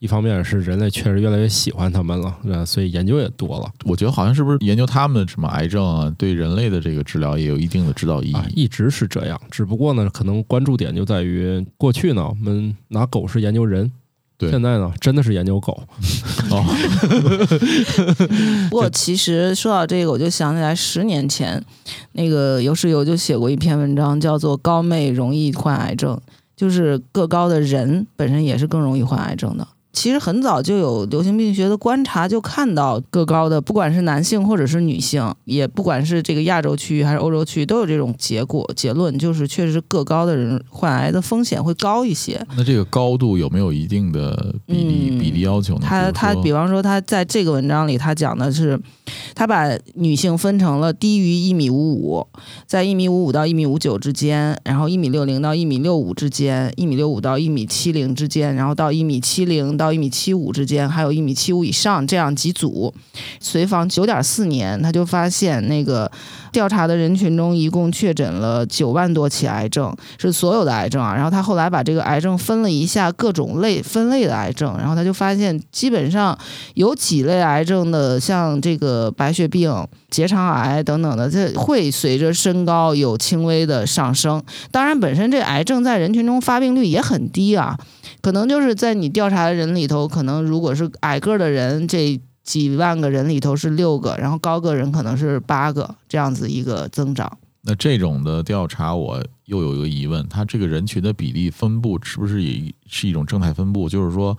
一方面是人类确实越来越喜欢它们了，呃，所以研究也多了我觉得好像是不是研究它们什么癌症啊，对人类的这个治疗也有一定的指导意义。啊，一直是这样。只不过呢，可能关注点就在于过去呢，我们拿狗是研究人。对现在呢，真的是研究狗。哦，不过其实说到这个，我就想起来十年前，那个有室友就写过一篇文章，叫做《高妹容易患癌症》，就是个高的人本身也是更容易患癌症的。其实很早就有流行病学的观察，就看到个高的，不管是男性或者是女性，也不管是这个亚洲区域还是欧洲区域，都有这种结果结论，就是确实个高的人患癌的风险会高一些。那这个高度有没有一定的比例、嗯比例要求呢？他他比比方说他在这个文章里，他讲的是，他把女性分成了低于一米五五，在一米五五到一米五九之间，然后一米六零到一米六五之间，一米六五到一米七零之间，然后到一米七零到到一米七五之间，还有一米七五以上这样几组。随访九点四年，他就发现那个调查的人群中，一共确诊了九万多起癌症，是所有的癌症啊。然后他后来把这个癌症分了一下各种类分类的癌症，然后他就发现基本上有几类癌症的，像这个白血病、结肠癌等等的，这会随着身高有轻微的上升。当然，本身这癌症在人群中发病率也很低啊，可能就是在你调查的人里头，可能如果是矮个儿的人，这几万个人里头是六个，然后高个人可能是八个，这样子一个增长。那这种的调查，我又有一个疑问：它这个人群的比例分布是不是也是一种正态分布？就是说，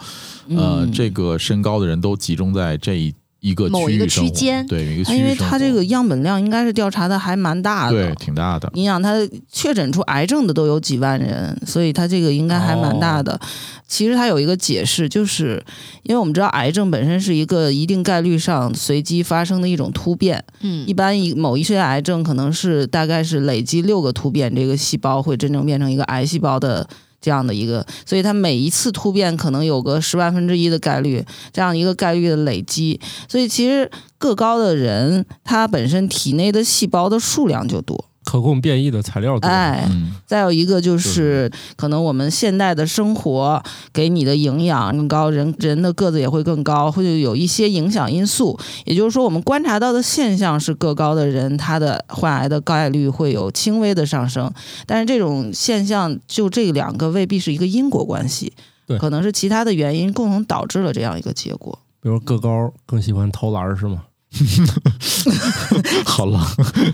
呃，嗯这个身高的人都集中在这一一个某一个区间对，一个区它因为它这个样本量应该是调查的还蛮大的，对挺大的。你想，它确诊出癌症的都有几万人，所以它这个应该还蛮大的。其实它有一个解释，就是因为我们知道癌症本身是一个一定概率上随机发生的一种突变，嗯一般一某一些癌症可能是大概是累积六个突变，这个细胞会真正变成一个癌细胞的。这样的一个，所以它每一次突变可能有个十万分之一的概率，这样一个概率的累积，所以其实个高的人，他本身体内的细胞的数量就多，可供变异的材料多。哎，嗯，再有一个就是，可能我们现代的生活给你的营养更高，人人的个子也会更高，会有一些影响因素。也就是说，我们观察到的现象是，个高的人他的患癌的概率会有轻微的上升，但是这种现象就这两个未必是一个因果关系，对可能是其他的原因共同导致了这样一个结果。比如个高更喜欢投篮是吗？好冷。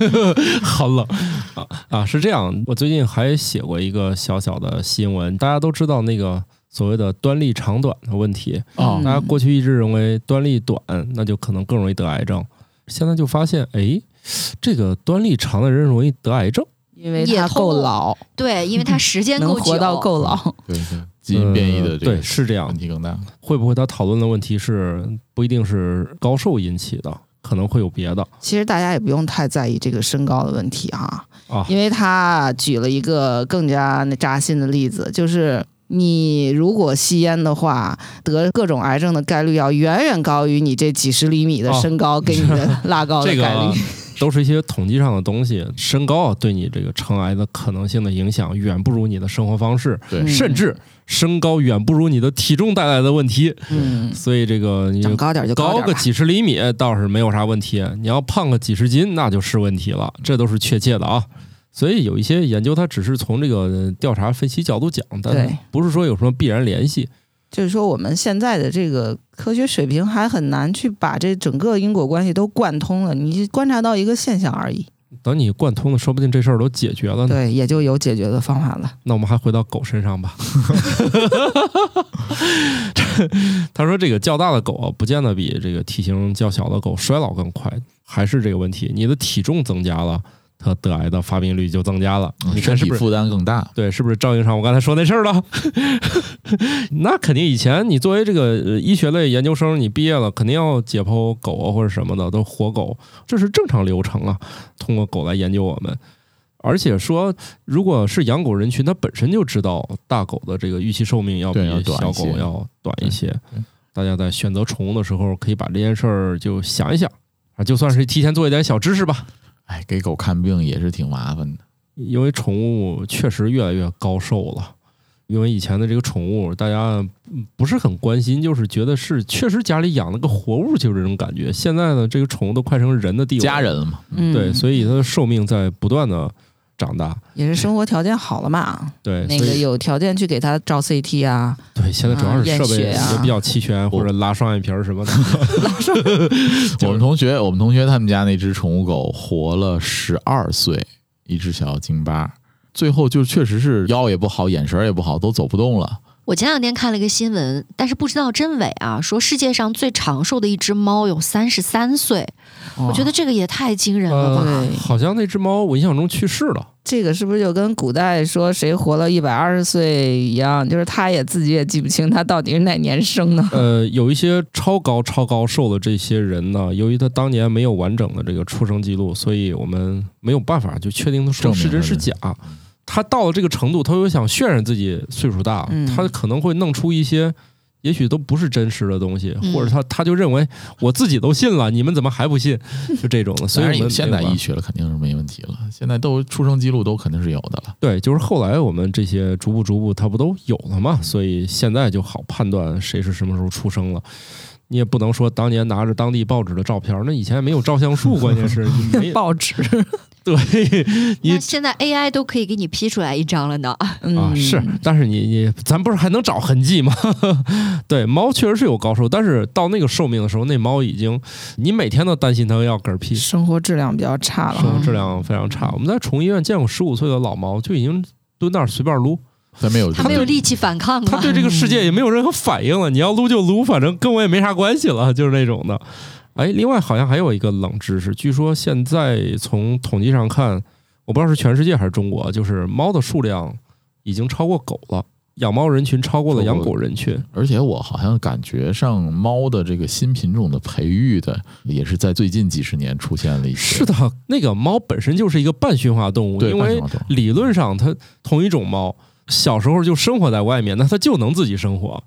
好冷啊啊！是这样，我最近还写过一个小小的新闻，大家都知道那个所谓的端粒长短的问题。哦嗯大家过去一直认为端粒短，那就可能更容易得癌症。现在就发现，哎，这个端粒长的人容易得癌症。因为他也够老，对，因为他时间够久，能活到够老。对对，基因变异的这个、呃对是这样问题更大。会不会他讨论的问题是不一定是高寿引起的，可能会有别的其实大家也不用太在意这个身高的问题哈。啊？因为他举了一个更加那扎心的例子，就是你如果吸烟的话，得各种癌症的概率要远远高于你这几十厘米的哦身高给你的拉高的这个概率。都是一些统计上的东西，身高啊对你这个成癌的可能性的影响远不如你的生活方式，甚至身高远不如你的体重带来的问题。嗯，所以这个你长高点就高。个几十厘米倒是没有啥问题，你要胖个几十斤那就是问题了，这都是确切的啊。所以有一些研究，它只是从这个调查分析角度讲，但不是说有什么必然联系。就是说，我们现在的这个科学水平还很难去把这整个因果关系都贯通了，你观察到一个现象而已。等你贯通了，说不定这事儿都解决了呢。对，也就有解决的方法了。那我们还回到狗身上吧。他说，这个较大的狗啊，不见得比这个体型较小的狗衰老更快，还是这个问题，你的体重增加了，它得癌的发病率就增加了。你看是不是？身体负担更大。对，是不是照应上我刚才说那事儿了？那肯定，以前你作为这个呃医学类研究生，你毕业了，肯定要解剖狗啊或者什么的，都活狗，这是正常流程啊。通过狗来研究我们，而且说，如果是养狗人群，他本身就知道大狗的这个预期寿命要比小狗要短一些。大家在选择宠物的时候，可以把这件事儿就想一想啊，就算是提前做一点小知识吧。哎，给狗看病也是挺麻烦的。因为宠物确实越来越高寿了，因为以前的这个宠物，大家嗯不是很关心，就是觉得是确实家里养了个活物，就是这种感觉。现在呢，这个宠物都快成人的地位，家人了嘛，嗯，对，所以它的寿命在不断的长大。也是生活条件好了嘛，对，那个有条件去给他照 CT 啊，对，现在主要是设备也比较齐全，或者拉双眼皮儿什么的。我们同学，我们同学他们家那只宠物狗活了十二岁，一只小京巴，最后就确实是腰也不好，眼神儿也不好，都走不动了。我前两天看了一个新闻，但是不知道真伪啊，说世界上最长寿的一只猫有三十三岁，我觉得这个也太惊人了吧。呃，好像那只猫我印象中去世了。这个是不是就跟古代说谁活了一百二十岁一样？就是他也自己也记不清他到底是哪年生的。呃，有一些超高超高寿的这些人呢，由于他当年没有完整的这个出生记录，所以我们没有办法就确定他说是真是假。他到了这个程度，他又想渲染自己岁数大，嗯他可能会弄出一些。也许都不是真实的东西，嗯或者他他就认为我自己都信了，你们怎么还不信？就这种的。所以虽然有我们现在医学了，肯定是没问题了。现在都出生记录都肯定是有的了。对，就是后来我们这些逐步逐步，它不都有了嘛？所以现在就好判断谁是什么时候出生了。你也不能说当年拿着当地报纸的照片，那以前没有照相术，关键是你没 报纸，对 你那现在 AI 都可以给你 P 出来一张了呢。嗯、啊是，但是你你咱不是还能找痕迹吗？对，猫确实是有高寿，但是到那个寿命的时候，那猫已经你每天都担心它要嗝屁，生活质量比较差了。生活质量非常差。我们在宠物医院见过十五岁的老猫，就已经蹲那儿随便撸。咱没有，它没有力气反抗了。他对这个世界也没有任何反应了。你要撸就撸，反正跟我也没啥关系了，就是那种的。哎，另外好像还有一个冷知识，据说现在从统计上看，我不知道是全世界还是中国，就是猫的数量已经超过狗了，养猫人群超过了养狗人群。而且我好像感觉上猫的这个新品种的培育的，也是在最近几十年出现了一些。是的，那个猫本身就是一个半驯化动物，因为理论上它同一种猫小时候就生活在外面，那它就能自己生活。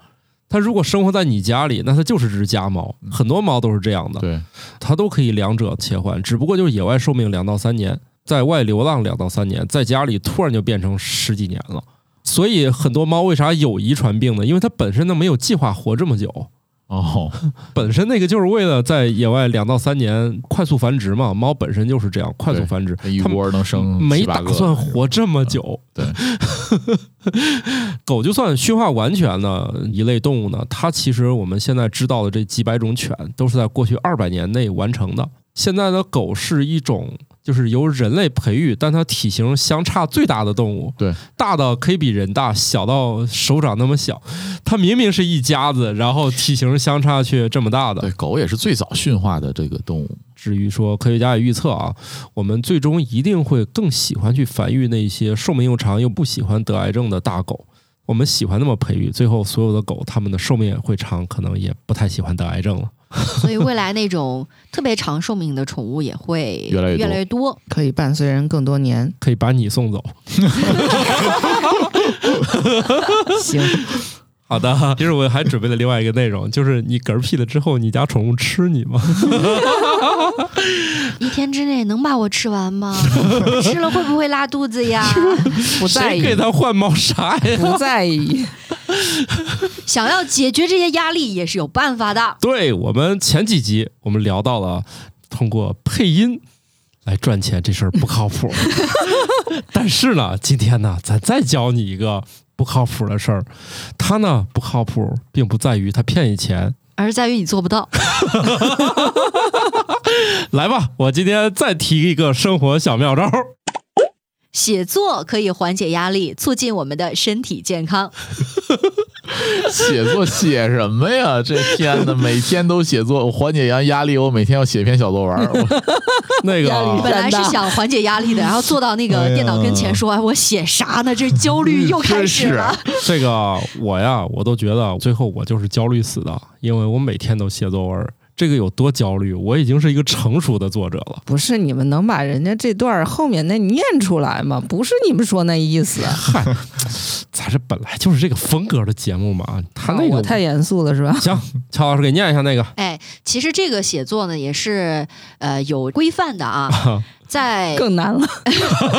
它如果生活在你家里，那它就是只家猫。很多猫都是这样的。对，它都可以两者切换，只不过就是野外寿命两到三年，在外流浪两到三年，在家里突然就变成十几年了。所以很多猫为啥有遗传病呢？因为它本身呢没有计划活这么久，哦，本身那个就是为了在野外两到三年快速繁殖嘛。猫本身就是这样快速繁殖，一它窝能生没打算活这么久。对，狗就算驯化完全的一类动物呢，它其实我们现在知道的这几百种犬都是在过去二百年内完成的。现在的狗是一种就是由人类培育，但它体型相差最大的动物。对，大到可以比人大，小到手掌那么小。它明明是一家子，然后体型相差却这么大的。对，狗也是最早驯化的这个动物。至于说科学家也预测啊，我们最终一定会更喜欢去繁育那些寿命又长又不喜欢得癌症的大狗。我们喜欢那么培育，最后所有的狗它们的寿命也会长，可能也不太喜欢得癌症了。所以未来那种特别长寿命的宠物也会越来越多越来越多。可以伴随人更多年。可以把你送走。行，好的，其实我还准备了另外一个内容，就是你嗝屁了之后，你家宠物吃你吗？一天之内能把我吃完吗？吃了会不会拉肚子呀？不在意，谁给它换猫砂呀？不在意。想要解决这些压力也是有办法的。对我们前几集我们聊到了通过配音来赚钱这事儿不靠谱，但是呢，今天呢，咱再教你一个不靠谱的事儿。他呢不靠谱，并不在于他骗你钱。而是在于你做不到。来吧，我今天再提一个生活小妙招。写作可以缓解压力，促进我们的身体健康。写作写什么呀？这天呐，每天都写作，我缓解压压力。我每天要写一篇小作文。我 那个本来是想缓解压力的，然后坐到那个电脑跟前说：“哎，我写啥呢？这焦虑又开始了。这个我呀，我都觉得最后我就是焦虑死的，因为我每天都写作文。这个有多焦虑？我已经是一个成熟的作者了。不是你们能把人家这段后面那念出来吗？不是你们说那意思。嗨，咱这本来就是这个风格的节目嘛。他那个、我太严肃了是吧？行，乔老师给念一下那个。哎，其实这个写作呢也是呃有规范的啊。在更难了。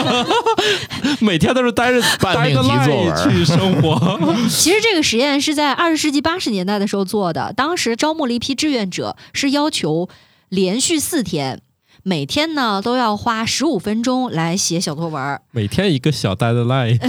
每天都是待着 半待个命题作去生活。其实这个实验是在二十世纪八十年代的时候做的，当时招募了一批志愿者，是要求连续四天，每天呢都要花十五分钟来写小作文。每天一个小 deadline，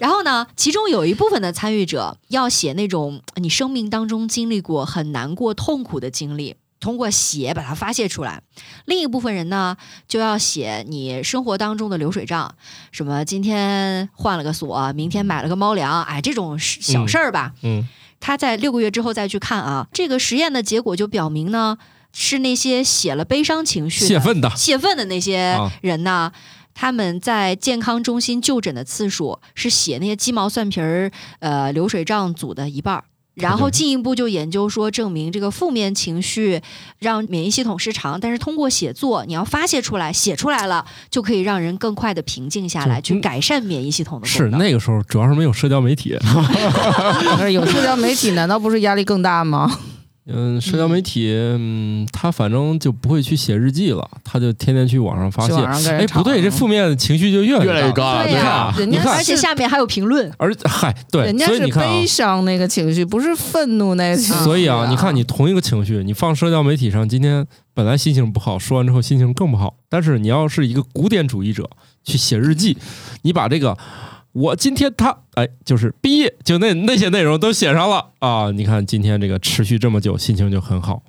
然后呢，其中有一部分的参与者要写那种你生命当中经历过很难过、痛苦的经历。通过写把它发泄出来，另一部分人呢就要写你生活当中的流水账，什么今天换了个锁，明天买了个猫粮，哎，这种小事儿吧。嗯，他在六个月之后再去看啊，这个实验的结果就表明呢，是那些写了悲伤情绪泄愤的泄愤的那些啊人呢。他们在健康中心就诊的次数是写那些鸡毛蒜皮儿呃流水账组的一半儿，然后进一步就研究说，证明这个负面情绪让免疫系统失常，但是通过写作，你要发泄出来，写出来了，就可以让人更快的平静下来，去改善免疫系统的是。那个时候主要是没有社交媒体。有社交媒体，难道不是压力更大吗？嗯，社交媒体，嗯，他反正就不会去写日记了，他就天天去网上发泄。哎，不对，这负面的情绪就越越来越高了大你看啊，对呀你看而且下面还有评论，而嗨，对人，家是所以你看啊悲，伤那个情绪，不是愤怒那个情绪、所以啊，你看你同一个情绪，你放社交媒体上，今天本来心情不好，说完之后心情更不好。但是你要是一个古典主义者去写日记，你把这个我今天他哎，就是毕业，就那那些内容都写上了啊，你看今天这个持续这么久，心情就很好。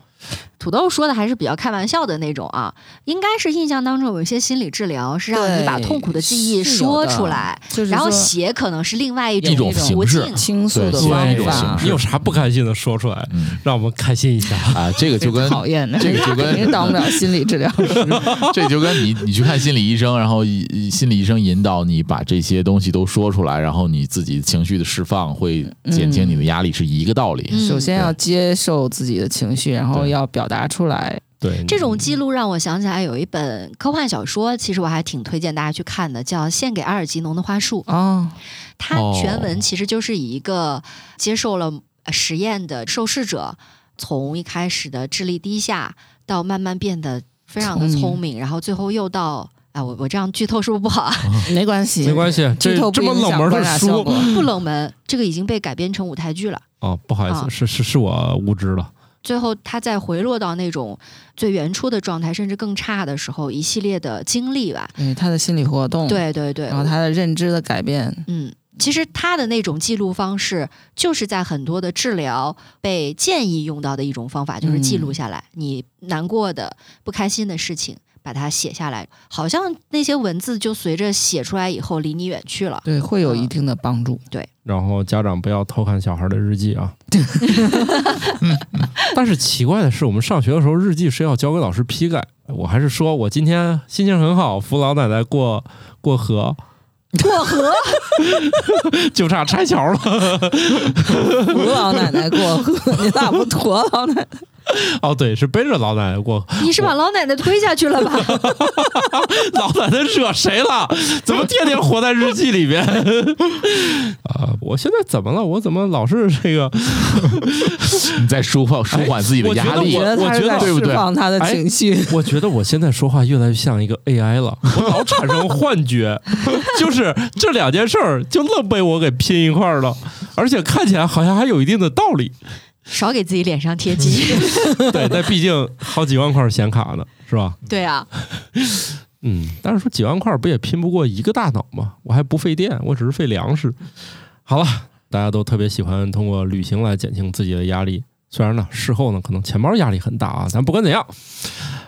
土豆说的还是比较开玩笑的那种啊，应该是印象当中有一些心理治疗是让你把痛苦的记忆说出来，就是然后说写可能是另外一一种途形式径。倾诉的对方一种形法式你有啥不开心的说出来，嗯让我们开心一下。啊，这个就跟 讨厌的，这个就跟当不了心理治疗师。这就跟你你去看心理医生，然后心理医生引导你把这些东西都说出来，然后你自己情绪的释放会减轻你的压力，是一个道理。嗯首先要接受自己的情绪，然后要表达出来。对，这种记录让我想起来有一本科幻小说，其实我还挺推荐大家去看的，叫《献给阿尔吉农的花束》。哦，它哦全文其实就是以一个接受了呃实验的受试者，从一开始的智力低下，到慢慢变得非常的聪明聪明，然后最后又到。哎，我我这样剧透是不是不好啊？没关系，没关系，这剧透不这么冷门的书。不冷门，这个已经被改编成舞台剧了。哦，不好意思，啊是是是我无知了。最后，他再回落到那种最原初的状态，甚至更差的时候，一系列的经历吧。嗯他的心理活动，，对对对，然后他的认知的改变，嗯，其实他的那种记录方式，就是在很多的治疗被建议用到的一种方法，就是记录下来、你难过的、不开心的事情，把它写下来，好像那些文字就随着写出来以后离你远去了。对，会有一定的帮助。对然后家长不要偷看小孩的日记啊。但是奇怪的是，我们上学的时候日记是要交给老师批改，我还是说我今天心情很好，扶老奶奶过 过河，过河，就差拆桥了。扶老奶奶过河，你咋不驮老奶奶？哦，对，是背着老奶奶过。你是把老奶奶推下去了吧？老奶奶惹谁了？怎么天天活在日记里边？啊，我现在怎么了？我怎么老是这个？你在舒缓舒缓自己的我觉得压力觉，得他是在释对不对释放他的情绪。我觉得我现在说话越来越像一个 AI 了，我老产生幻觉，就是这两件事儿就愣被我给拼一块儿了，而且看起来好像还有一定的道理。少给自己脸上贴金。对，但毕竟好几万块显卡呢，是吧？对啊，嗯，但是说几万块不也拼不过一个大脑吗？我还不费电，我只是费粮食。好了，大家都特别喜欢通过旅行来减轻自己的压力，虽然呢事后呢可能钱包压力很大啊，咱不管怎样，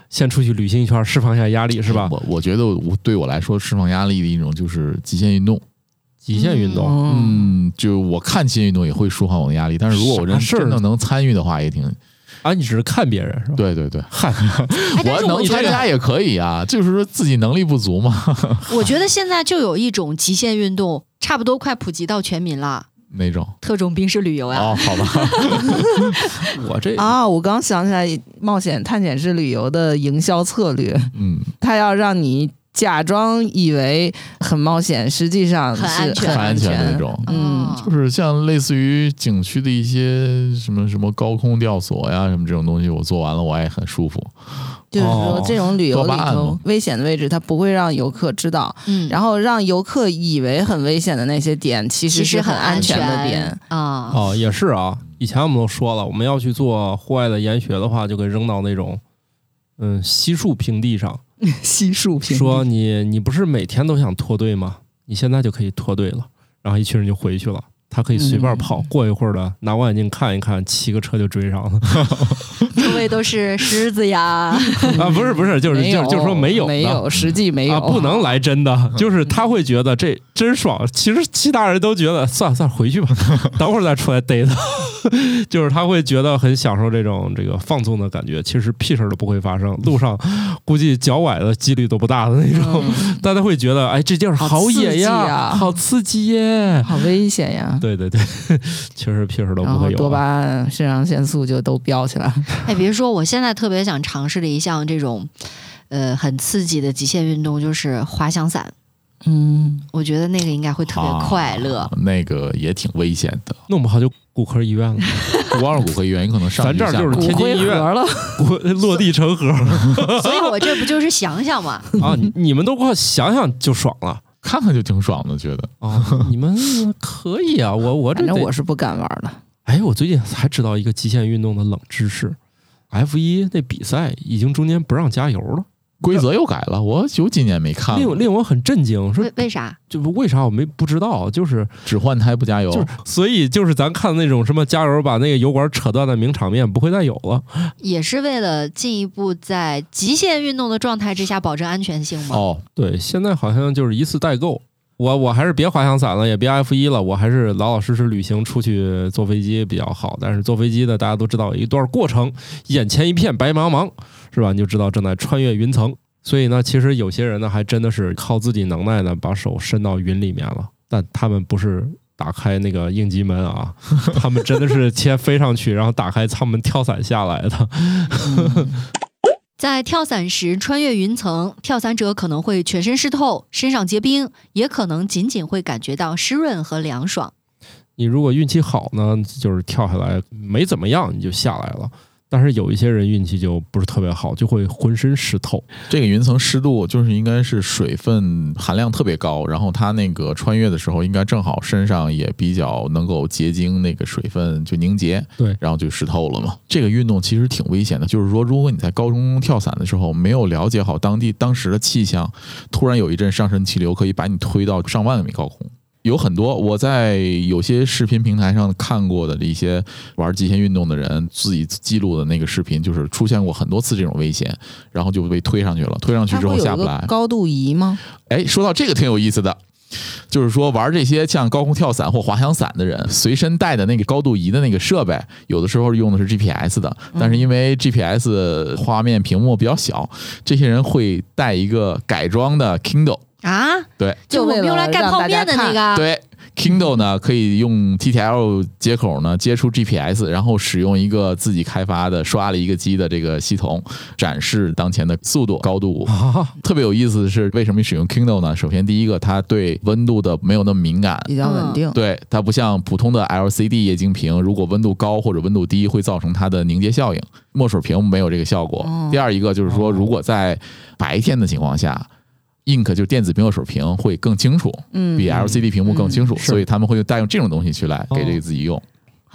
先出去旅行一圈，释放一下压力，是吧？我我觉得我对我来说释放压力的一种就是极限运动。极限运动，嗯，嗯，就我看极限运动也会舒缓我的压力，但是如果我真啥事儿？真的能参与的话，也挺啊，你只是看别人是吧？对对对，嗨，我能参加也可以啊，就是说自己能力不足嘛。我觉得现在就有一种极限运动，差不多快普及到全民了。哪种。特种兵式旅游呀、哦，好吧，我这啊，我刚想起来，冒险探险式旅游的营销策略，嗯，他要让你。假装以为很冒险，实际上是很安全很很安全的那种。嗯哦就是像类似于景区的一些什么什么高空吊索呀，什么这种东西，我做完了我也很舒服。就是说哦这种旅游里头危险的位置，它不会让游客知道，嗯，然后让游客以为很危险的那些点，其实其实是很安全的点。啊。哦，也是啊。以前我们都说了，我们要去做户外的研学的话，就给扔到那种嗯稀树平地上，悉数平说你你不是每天都想脱队吗？你现在就可以脱队了。然后一群人就回去了。他可以随便跑，嗯过一会儿的拿望远镜看一看，骑个车就追上了 周围都是狮子呀，啊！不是不是，就是就是就是说没有没有，实际没有，啊，不能来真的，就是他会觉得这真爽。其实其他人都觉得算了算了，回去吧，等会儿再出来逮他。就是他会觉得很享受这种这个放纵的感觉，其实屁事儿都不会发生，路上估计脚崴的几率都不大的那种。嗯大家会觉得，哎，这地儿好好野呀好刺激耶！好危险呀。对对对，其 实屁事都然不会有。后多巴胺、肾上腺素就都飙起来了。哎，别说，我现在特别想尝试的一项这种，呃，很刺激的极限运动就是滑翔伞。嗯，我觉得那个应该会特别快乐。啊那个也挺危险的。弄不好就骨科医院了，不光是骨科医院，你可能上咱这儿就是天津医院骨了，骨落地成盒所以我这不就是想想嘛？啊！你你们都给我想想就爽了看看就挺爽的，觉得啊！你们可以啊，我我这反正我是不敢玩的。哎，我最近才知道一个极限运动的冷知识，F 一那比赛已经中间不让加油了，规则又改了。我有几年没看了，令令我很震惊，说为为啥？就为啥我没不知道，就是只换胎不加油就是，所以就是咱看那种什么加油把那个油管扯断的名场面不会再有了也是为了进一步在极限运动的状态之下保证安全性吗？哦，对，现在好像就是一次代购。我我还是别滑翔伞了，也别 F 一了，我还是老老实实旅行出去坐飞机比较好。但是坐飞机的大家都知道有一段过程，眼前一片白茫茫，是吧？你就知道正在穿越云层。所以呢，其实有些人呢，还真的是靠自己能耐呢，把手伸到云里面了。但他们不是打开那个应急门啊，他们真的是先飞上去，然后打开舱门跳伞下来的。在跳伞时穿越云层，跳伞者可能会全身湿透，身上结冰，也可能仅仅会感觉到湿润和凉爽。你如果运气好呢，就是跳下来没怎么样，你就下来了。但是有一些人运气就不是特别好，就会浑身湿透。这个云层湿度就是应该是水分含量特别高，然后它那个穿越的时候应该正好身上也比较能够结晶那个水分就凝结，对然后就湿透了嘛。这个运动其实挺危险的，就是说如果你在高空跳伞的时候没有了解好当地当时的气象，突然有一阵上升气流可以把你推到上万米高空。有很多我在有些视频平台上看过的一些玩极限运动的人自己记录的那个视频，就是出现过很多次这种危险，然后就被推上去了，推上去之后下不来。高度仪吗？哎，说到这个挺有意思的，就是说玩这些像高空跳伞或滑翔伞的人，随身带的那个高度仪的那个设备，有的时候用的是 GPS 的，但是因为 GPS 画面屏幕比较小，这些人会带一个改装的 Kindle。啊，对就我们用来盖泡面的那个，对，Kindle 呢可以用 TTL 接口呢接触 GPS，然后使用一个自己开发的刷了一个机的这个系统，展示当前的速度、高度。啊，特别有意思的是，为什么使用 Kindle 呢？首先，第一个，它对温度的没有那么敏感。比较稳定。对它不像普通的 LCD 液晶屏，如果温度高或者温度低，会造成它的凝结效应。墨水屏没有这个效果。哦第二一个就是说，哦如果在白天的情况下，ink 就电子墨水屏会更清楚，嗯，比 LCD 屏幕更清楚，嗯所以他们会带用这种东西去来给这个自己用。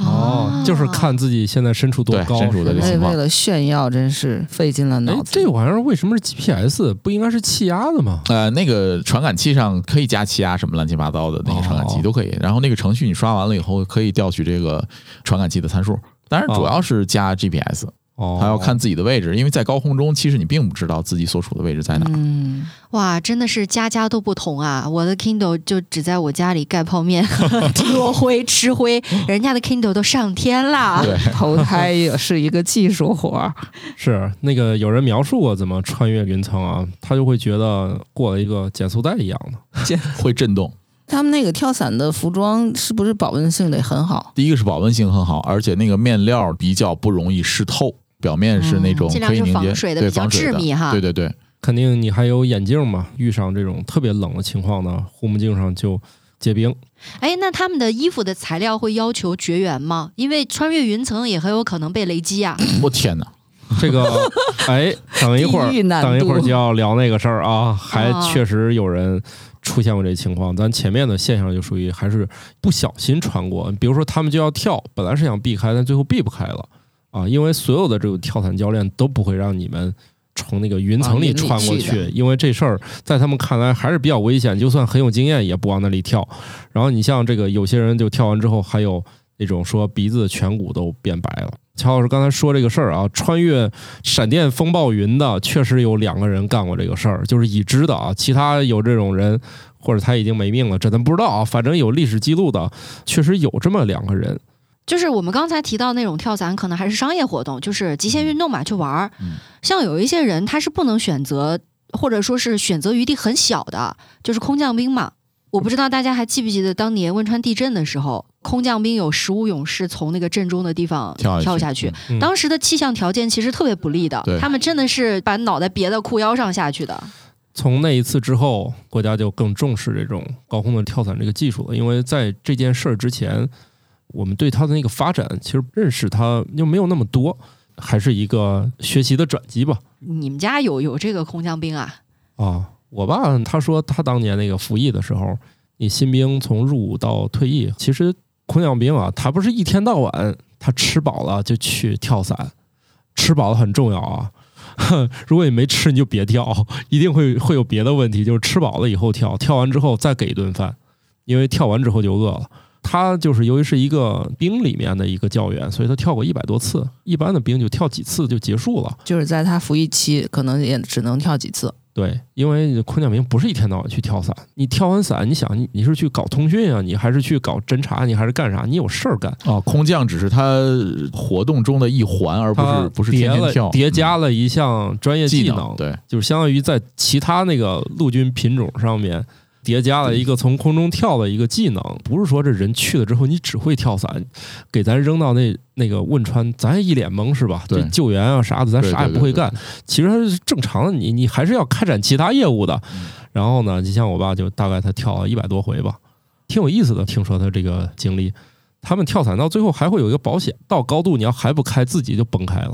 哦，就是看自己现在身处多高，对身处的是这情况为了炫耀，真是费尽了哎脑，子。这玩意儿为什么是 GPS？不应该是气压的吗？呃，那个传感器上可以加气压什么乱七八糟的那个传感器哦都可以，然后那个程序你刷完了以后可以调取这个传感器的参数，当然主要是加 GPS，哦，还要看自己的位置，因为在高空中其实你并不知道自己所处的位置在哪儿。嗯，哇，真的是家家都不同啊！我的 Kindle 就只在我家里盖泡面、落灰、吃灰，人家的 Kindle 都上天了。对，投胎也是一个技术活儿。是那个有人描述过怎么穿越云层啊，他就会觉得过了一个减速带一样的。会震动。他们那个跳伞的服装是不是保温性得很好？第一个是保温性很好，而且那个面料比较不容易湿透，表面是那种尽量是可以凝结，防水的比较对防水的致密哈对对对，肯定你还有眼镜嘛，遇上这种特别冷的情况呢，护目镜上就结冰。哎，那他们的衣服的材料会要求绝缘吗？因为穿越云层也很有可能被雷击啊。我天哪！这个，哎，等一会儿等一会儿就要聊那个事儿啊，还啊确实有人出现过这情况。咱前面的现象就属于还是不小心穿过，比如说他们就要跳，本来是想避开，但最后避不开了啊，因为所有的这个跳伞教练都不会让你们。从那个云层里穿过去，因为这事儿在他们看来还是比较危险，就算很有经验也不往那里跳。然后你像这个有些人就跳完之后，还有那种说鼻子颧骨都变白了。乔老师刚才说这个事儿啊，穿越闪电风暴云的，确实有两个人干过这个事儿，就是已知的啊。其他有这种人，或者他已经没命了，这咱不知道啊。反正有历史记录的，确实有这么两个人。就是我们刚才提到那种跳伞，可能还是商业活动，就是极限运动嘛，去玩儿。嗯像有一些人，他是不能选择，或者说是选择余地很小的，就是空降兵嘛。我不知道大家还记不记得当年汶川地震的时候，空降兵有十五勇士从那个震中的地方跳跳下去。嗯当时的气象条件其实特别不利的，他们真的是把脑袋别到裤腰上下去的。从那一次之后，国家就更重视这种高空的跳伞这个技术了，因为在这件事儿之前，我们对它的那个发展其实认识它又没有那么多，还是一个学习的转机吧。你们家有有这个空降兵啊？啊，我爸他说他当年那个服役的时候，你新兵从入伍到退役，其实空降兵啊，他不是一天到晚他吃饱了就去跳伞，吃饱了很重要啊。如果你没吃，你就别跳，一定会会有别的问题。就是吃饱了以后跳，跳完之后再给一顿饭，因为跳完之后就饿了。他就是由于是一个兵里面的一个教员，所以他跳过一百多次。一般的兵就跳几次就结束了。就是在他服役期，可能也只能跳几次。对，因为空降兵不是一天到晚去跳伞，你跳完伞，你想你你是去搞通讯啊，你还是去搞侦察，你还是干啥？你有事儿干，哦，空降只是他活动中的一环，而不是不是叠了天天跳，叠加了一项专业技能对，就是相当于在其他那个陆军品种上面叠加了一个从空中跳的一个技能，不是说这人去了之后你只会跳伞，给咱扔到那那个汶川，咱也一脸懵是吧？对救援啊啥的，咱啥也不会干。其实它是正常的，你你还是要开展其他业务的。嗯然后呢，就像我爸，就大概他跳了一百多回吧，挺有意思的。听说他这个经历，他们跳伞到最后还会有一个保险，到高度你要还不开，自己就崩开了。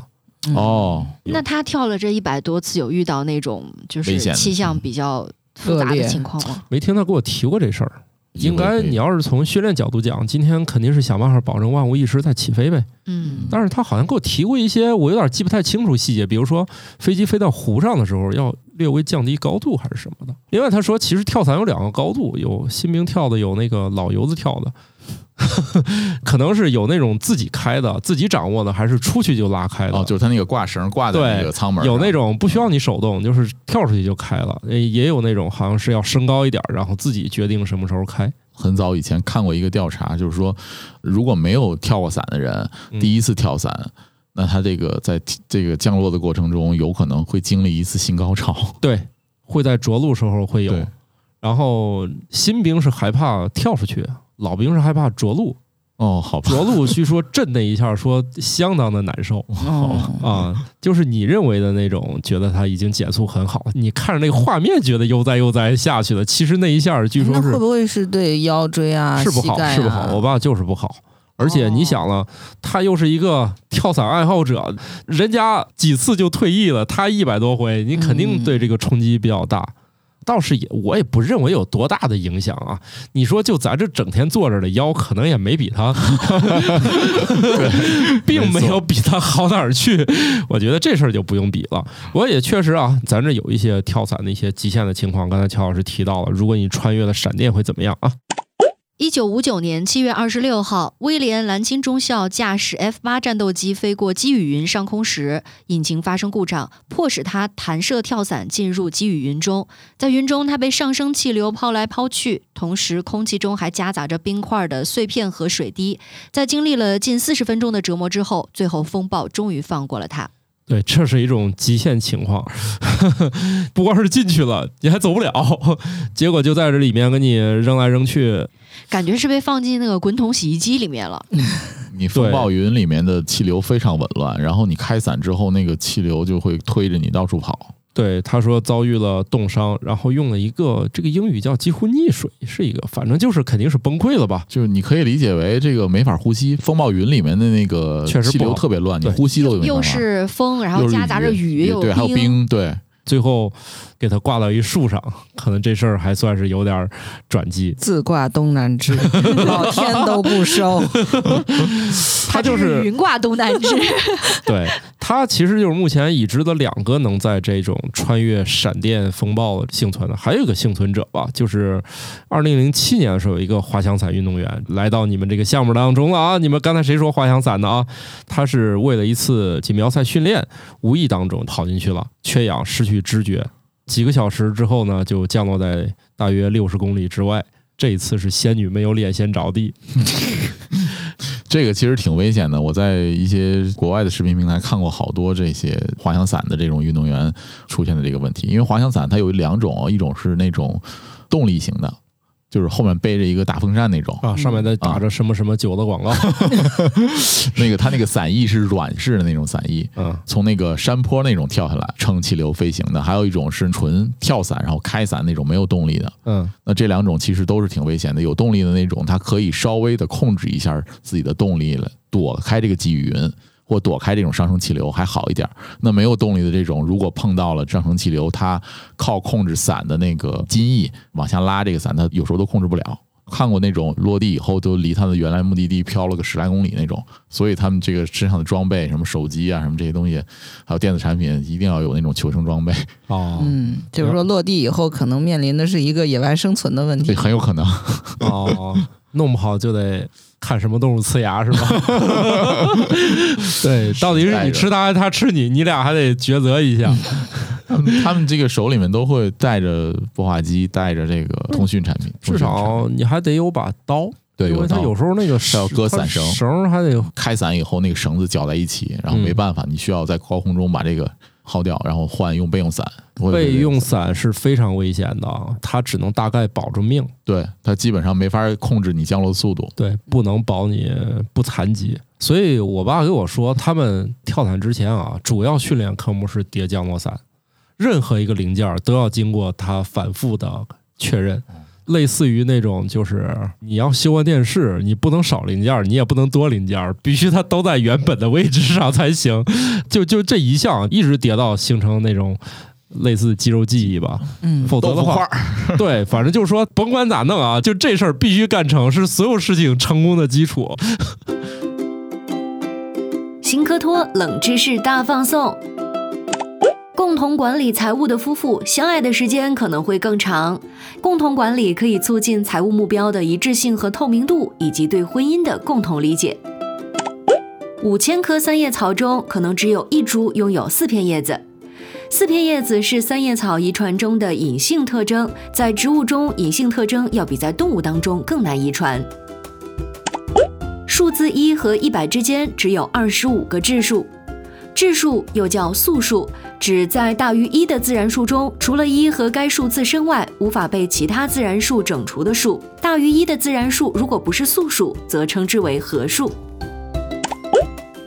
嗯，哦，那他跳了这一百多次，有遇到那种就是气象比较复杂的情况吗？没听他给我提过这事儿。应该你要要是从训练角度讲，今天肯定是想办法保证万无一失再起飞呗。嗯，但是他好像给我提过一些，我有点记不太清楚细节，比如说飞机飞到湖上的时候要略微降低高度还是什么的。另外他说，其实跳伞有两个高度，有新兵跳的，有那个老油子跳的。可能是有那种自己开的、自己掌握的，还是出去就拉开的。哦，就是他那个挂绳挂在那个舱门，有那种不需要你手动，就是跳出去就开了；呃也有那种好像是要升高一点，然后自己决定什么时候开。很早以前看过一个调查，就是说，如果没有跳过伞的人，嗯第一次跳伞，那他这个在这个降落的过程中，有可能会经历一次性高潮。对，会在着陆时候会有。然后新兵是害怕跳出去，老兵是害怕着陆。哦，好吧，着陆据说震那一下，说相当的难受哦，啊，就是你认为的那种，觉得它已经减速很好，你看着那个画面觉得悠哉悠哉下去了，其实那一下据说会不会是对腰椎啊、是不好，啊是不好。我爸就是不好。而且你想了，他又是一个跳伞爱好者，人家几次就退役了，他一百多回，你肯定对这个冲击比较大。倒是也，我也不认为有多大的影响啊。你说就咱这整天坐着的腰，可能也没比他 并没有比他好哪儿去。我觉得这事儿就不用比了。我也确实啊，咱这有一些跳伞的一些极限的情况，刚才乔老师提到了，如果你穿越了闪电会怎么样啊？一九五九年七月二十六号，威廉·兰钦中校驾驶 F 八战斗机飞过积雨云上空时，引擎发生故障，迫使他弹射跳伞进入积雨云中。在云中，他被上升气流抛来抛去，同时空气中还夹杂着冰块的碎片和水滴。在经历了近四十分钟的折磨之后，最后风暴终于放过了他。对，这是一种极限情况，不光是进去了，你还走不了，结果就在这里面给你扔来扔去。感觉是被放进那个滚筒洗衣机里面了。你风暴云里面的气流非常紊乱，然后你开伞之后，那个气流就会推着你到处跑。对，他说遭遇了冻伤，然后用了一个这个英语叫几乎溺水，是一个，反正就是肯定是崩溃了吧。就是你可以理解为这个没法呼吸，风暴云里面的那个气确实气流特别乱，你呼吸都没办法又是风，然后夹杂着雨，又对，还有冰，对，最后给他挂到一树上，可能这事儿还算是有点转机。自挂东南枝，老天都不收。他就是是云挂东南枝。对他其实就是目前已知的两个能在这种穿越闪电风暴幸存的，还有一个幸存者吧，就是二零零七年的时候有一个滑翔伞运动员来到你们这个项目当中了啊！你们刚才谁说滑翔伞的啊？他是为了一次锦标赛训练，无意当中跑进去了，缺氧失去知觉，几个小时之后呢，就降落在大约六十公里之外。这一次是仙女没有脸先着地，这个其实挺危险的。我在一些国外的视频平台看过好多这些滑翔伞的这种运动员出现的这个问题，因为滑翔伞它有两种，一种是那种动力型的，就是后面背着一个大风扇那种，啊，上面在打着什么什么酒的广告，那个它那个伞翼是软式的那种伞翼，嗯，从那个山坡那种跳下来乘气流飞行的，还有一种是纯跳伞然后开伞那种没有动力的。嗯，那这两种其实都是挺危险的。有动力的那种，它可以稍微的控制一下自己的动力了，躲开这个积雨云。或躲开这种上升气流还好一点，那没有动力的这种，如果碰到了上升气流，它靠控制伞的那个襟翼往下拉这个伞，它有时候都控制不了。看过那种落地以后都离它的原来目的地飘了个十来公里那种，所以他们这个身上的装备，什么手机啊，什么这些东西，还有电子产品，一定要有那种求生装备，哦，嗯，就是说落地以后可能面临的是一个野外生存的问这题。很有可能。哦，弄不好就得看什么动物呲牙 是吧？对，到底是你吃它它吃你，你俩还得抉择一下。他们这个手里面都会带着孵化机，带着这个通讯产品，至少你还得有把刀，对因为它有时候那个还要割伞绳。绳还得开伞以后，那个绳子绞在一起，然后没办法，你需要在高空中把这个薅掉，然后换用备用伞。备用伞是非常危险的，它只能大概保住命，对它基本上没法控制你降落速度。对，不能保你不残疾。所以我爸给我说，他们跳伞之前啊，主要训练科目是叠降落伞，任何一个零件都要经过他反复的确认。类似于那种，就是你要修个电视，你不能少零件，你也不能多零件，必须它都在原本的位置上才行。就就这一项一直叠到形成那种类似肌肉记忆吧，嗯，否则的话 对，反正就是说，甭管咋弄啊，就这事儿必须干成，是所有事情成功的基础。新科托冷知识大放送。共同管理财务的夫妇相爱的时间可能会更长。共同管理可以促进财务目标的一致性和透明度，以及对婚姻的共同理解。五千棵三叶草中，可能只有一株拥有四片叶子。四片叶子是三叶草遗传中的隐性特征，在植物中，隐性特征要比在动物当中更难遗传。数字一和一百之间只有二十五个质数。质数又叫素数，指在大于一的自然数中，除了一和该数自身外，无法被其他自然数整除的数。大于一的自然数如果不是素数，则称之为合数。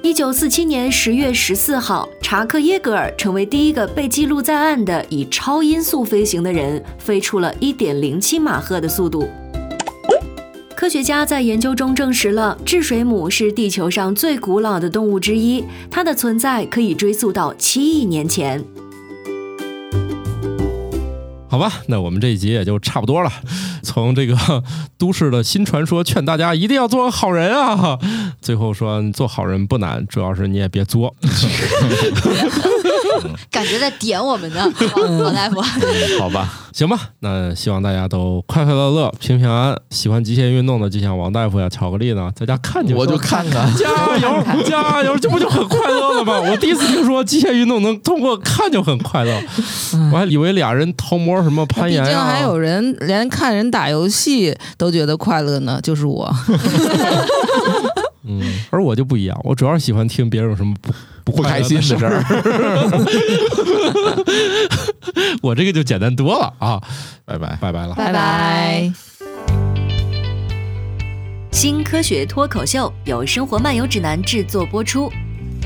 一九四七年十月十四号，查克耶格尔成为第一个被记录在案的以超音速飞行的人，飞出了一点零七马赫的速度。科学家在研究中证实了智水母是地球上最古老的动物之一，它的存在可以追溯到七亿年前。好吧，那我们这一集也就差不多了。从这个 都市的新传说劝大家一定要做个好人啊，最后说做好人不难，主要是你也别作。感觉在点我们呢，王大夫。好吧，行吧，那希望大家都快快乐乐、平平安安。喜欢极限运动的，就像王大夫呀、巧克力呢，在家看就我就看看。加油 加油，这不就很快乐了吗？我第一次听说极限运动能通过看就很快乐，我还以为俩人偷摸什么攀毕岩毕、竟还有人连看人打游戏都觉得快乐呢，就是我。嗯，而我就不一样，我主要是喜欢听别人有什么不不不开心的事儿，我这个就简单多了啊！拜拜。拜拜了。拜拜。新科学脱口秀由生活漫游指南制作播出，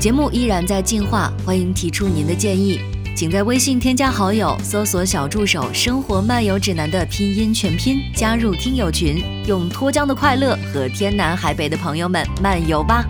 节目依然在进化，欢迎提出您的建议。请在微信添加好友，搜索小助手“生活漫游指南”的拼音全拼，加入听友群，用脱缰的快乐和天南海北的朋友们漫游吧。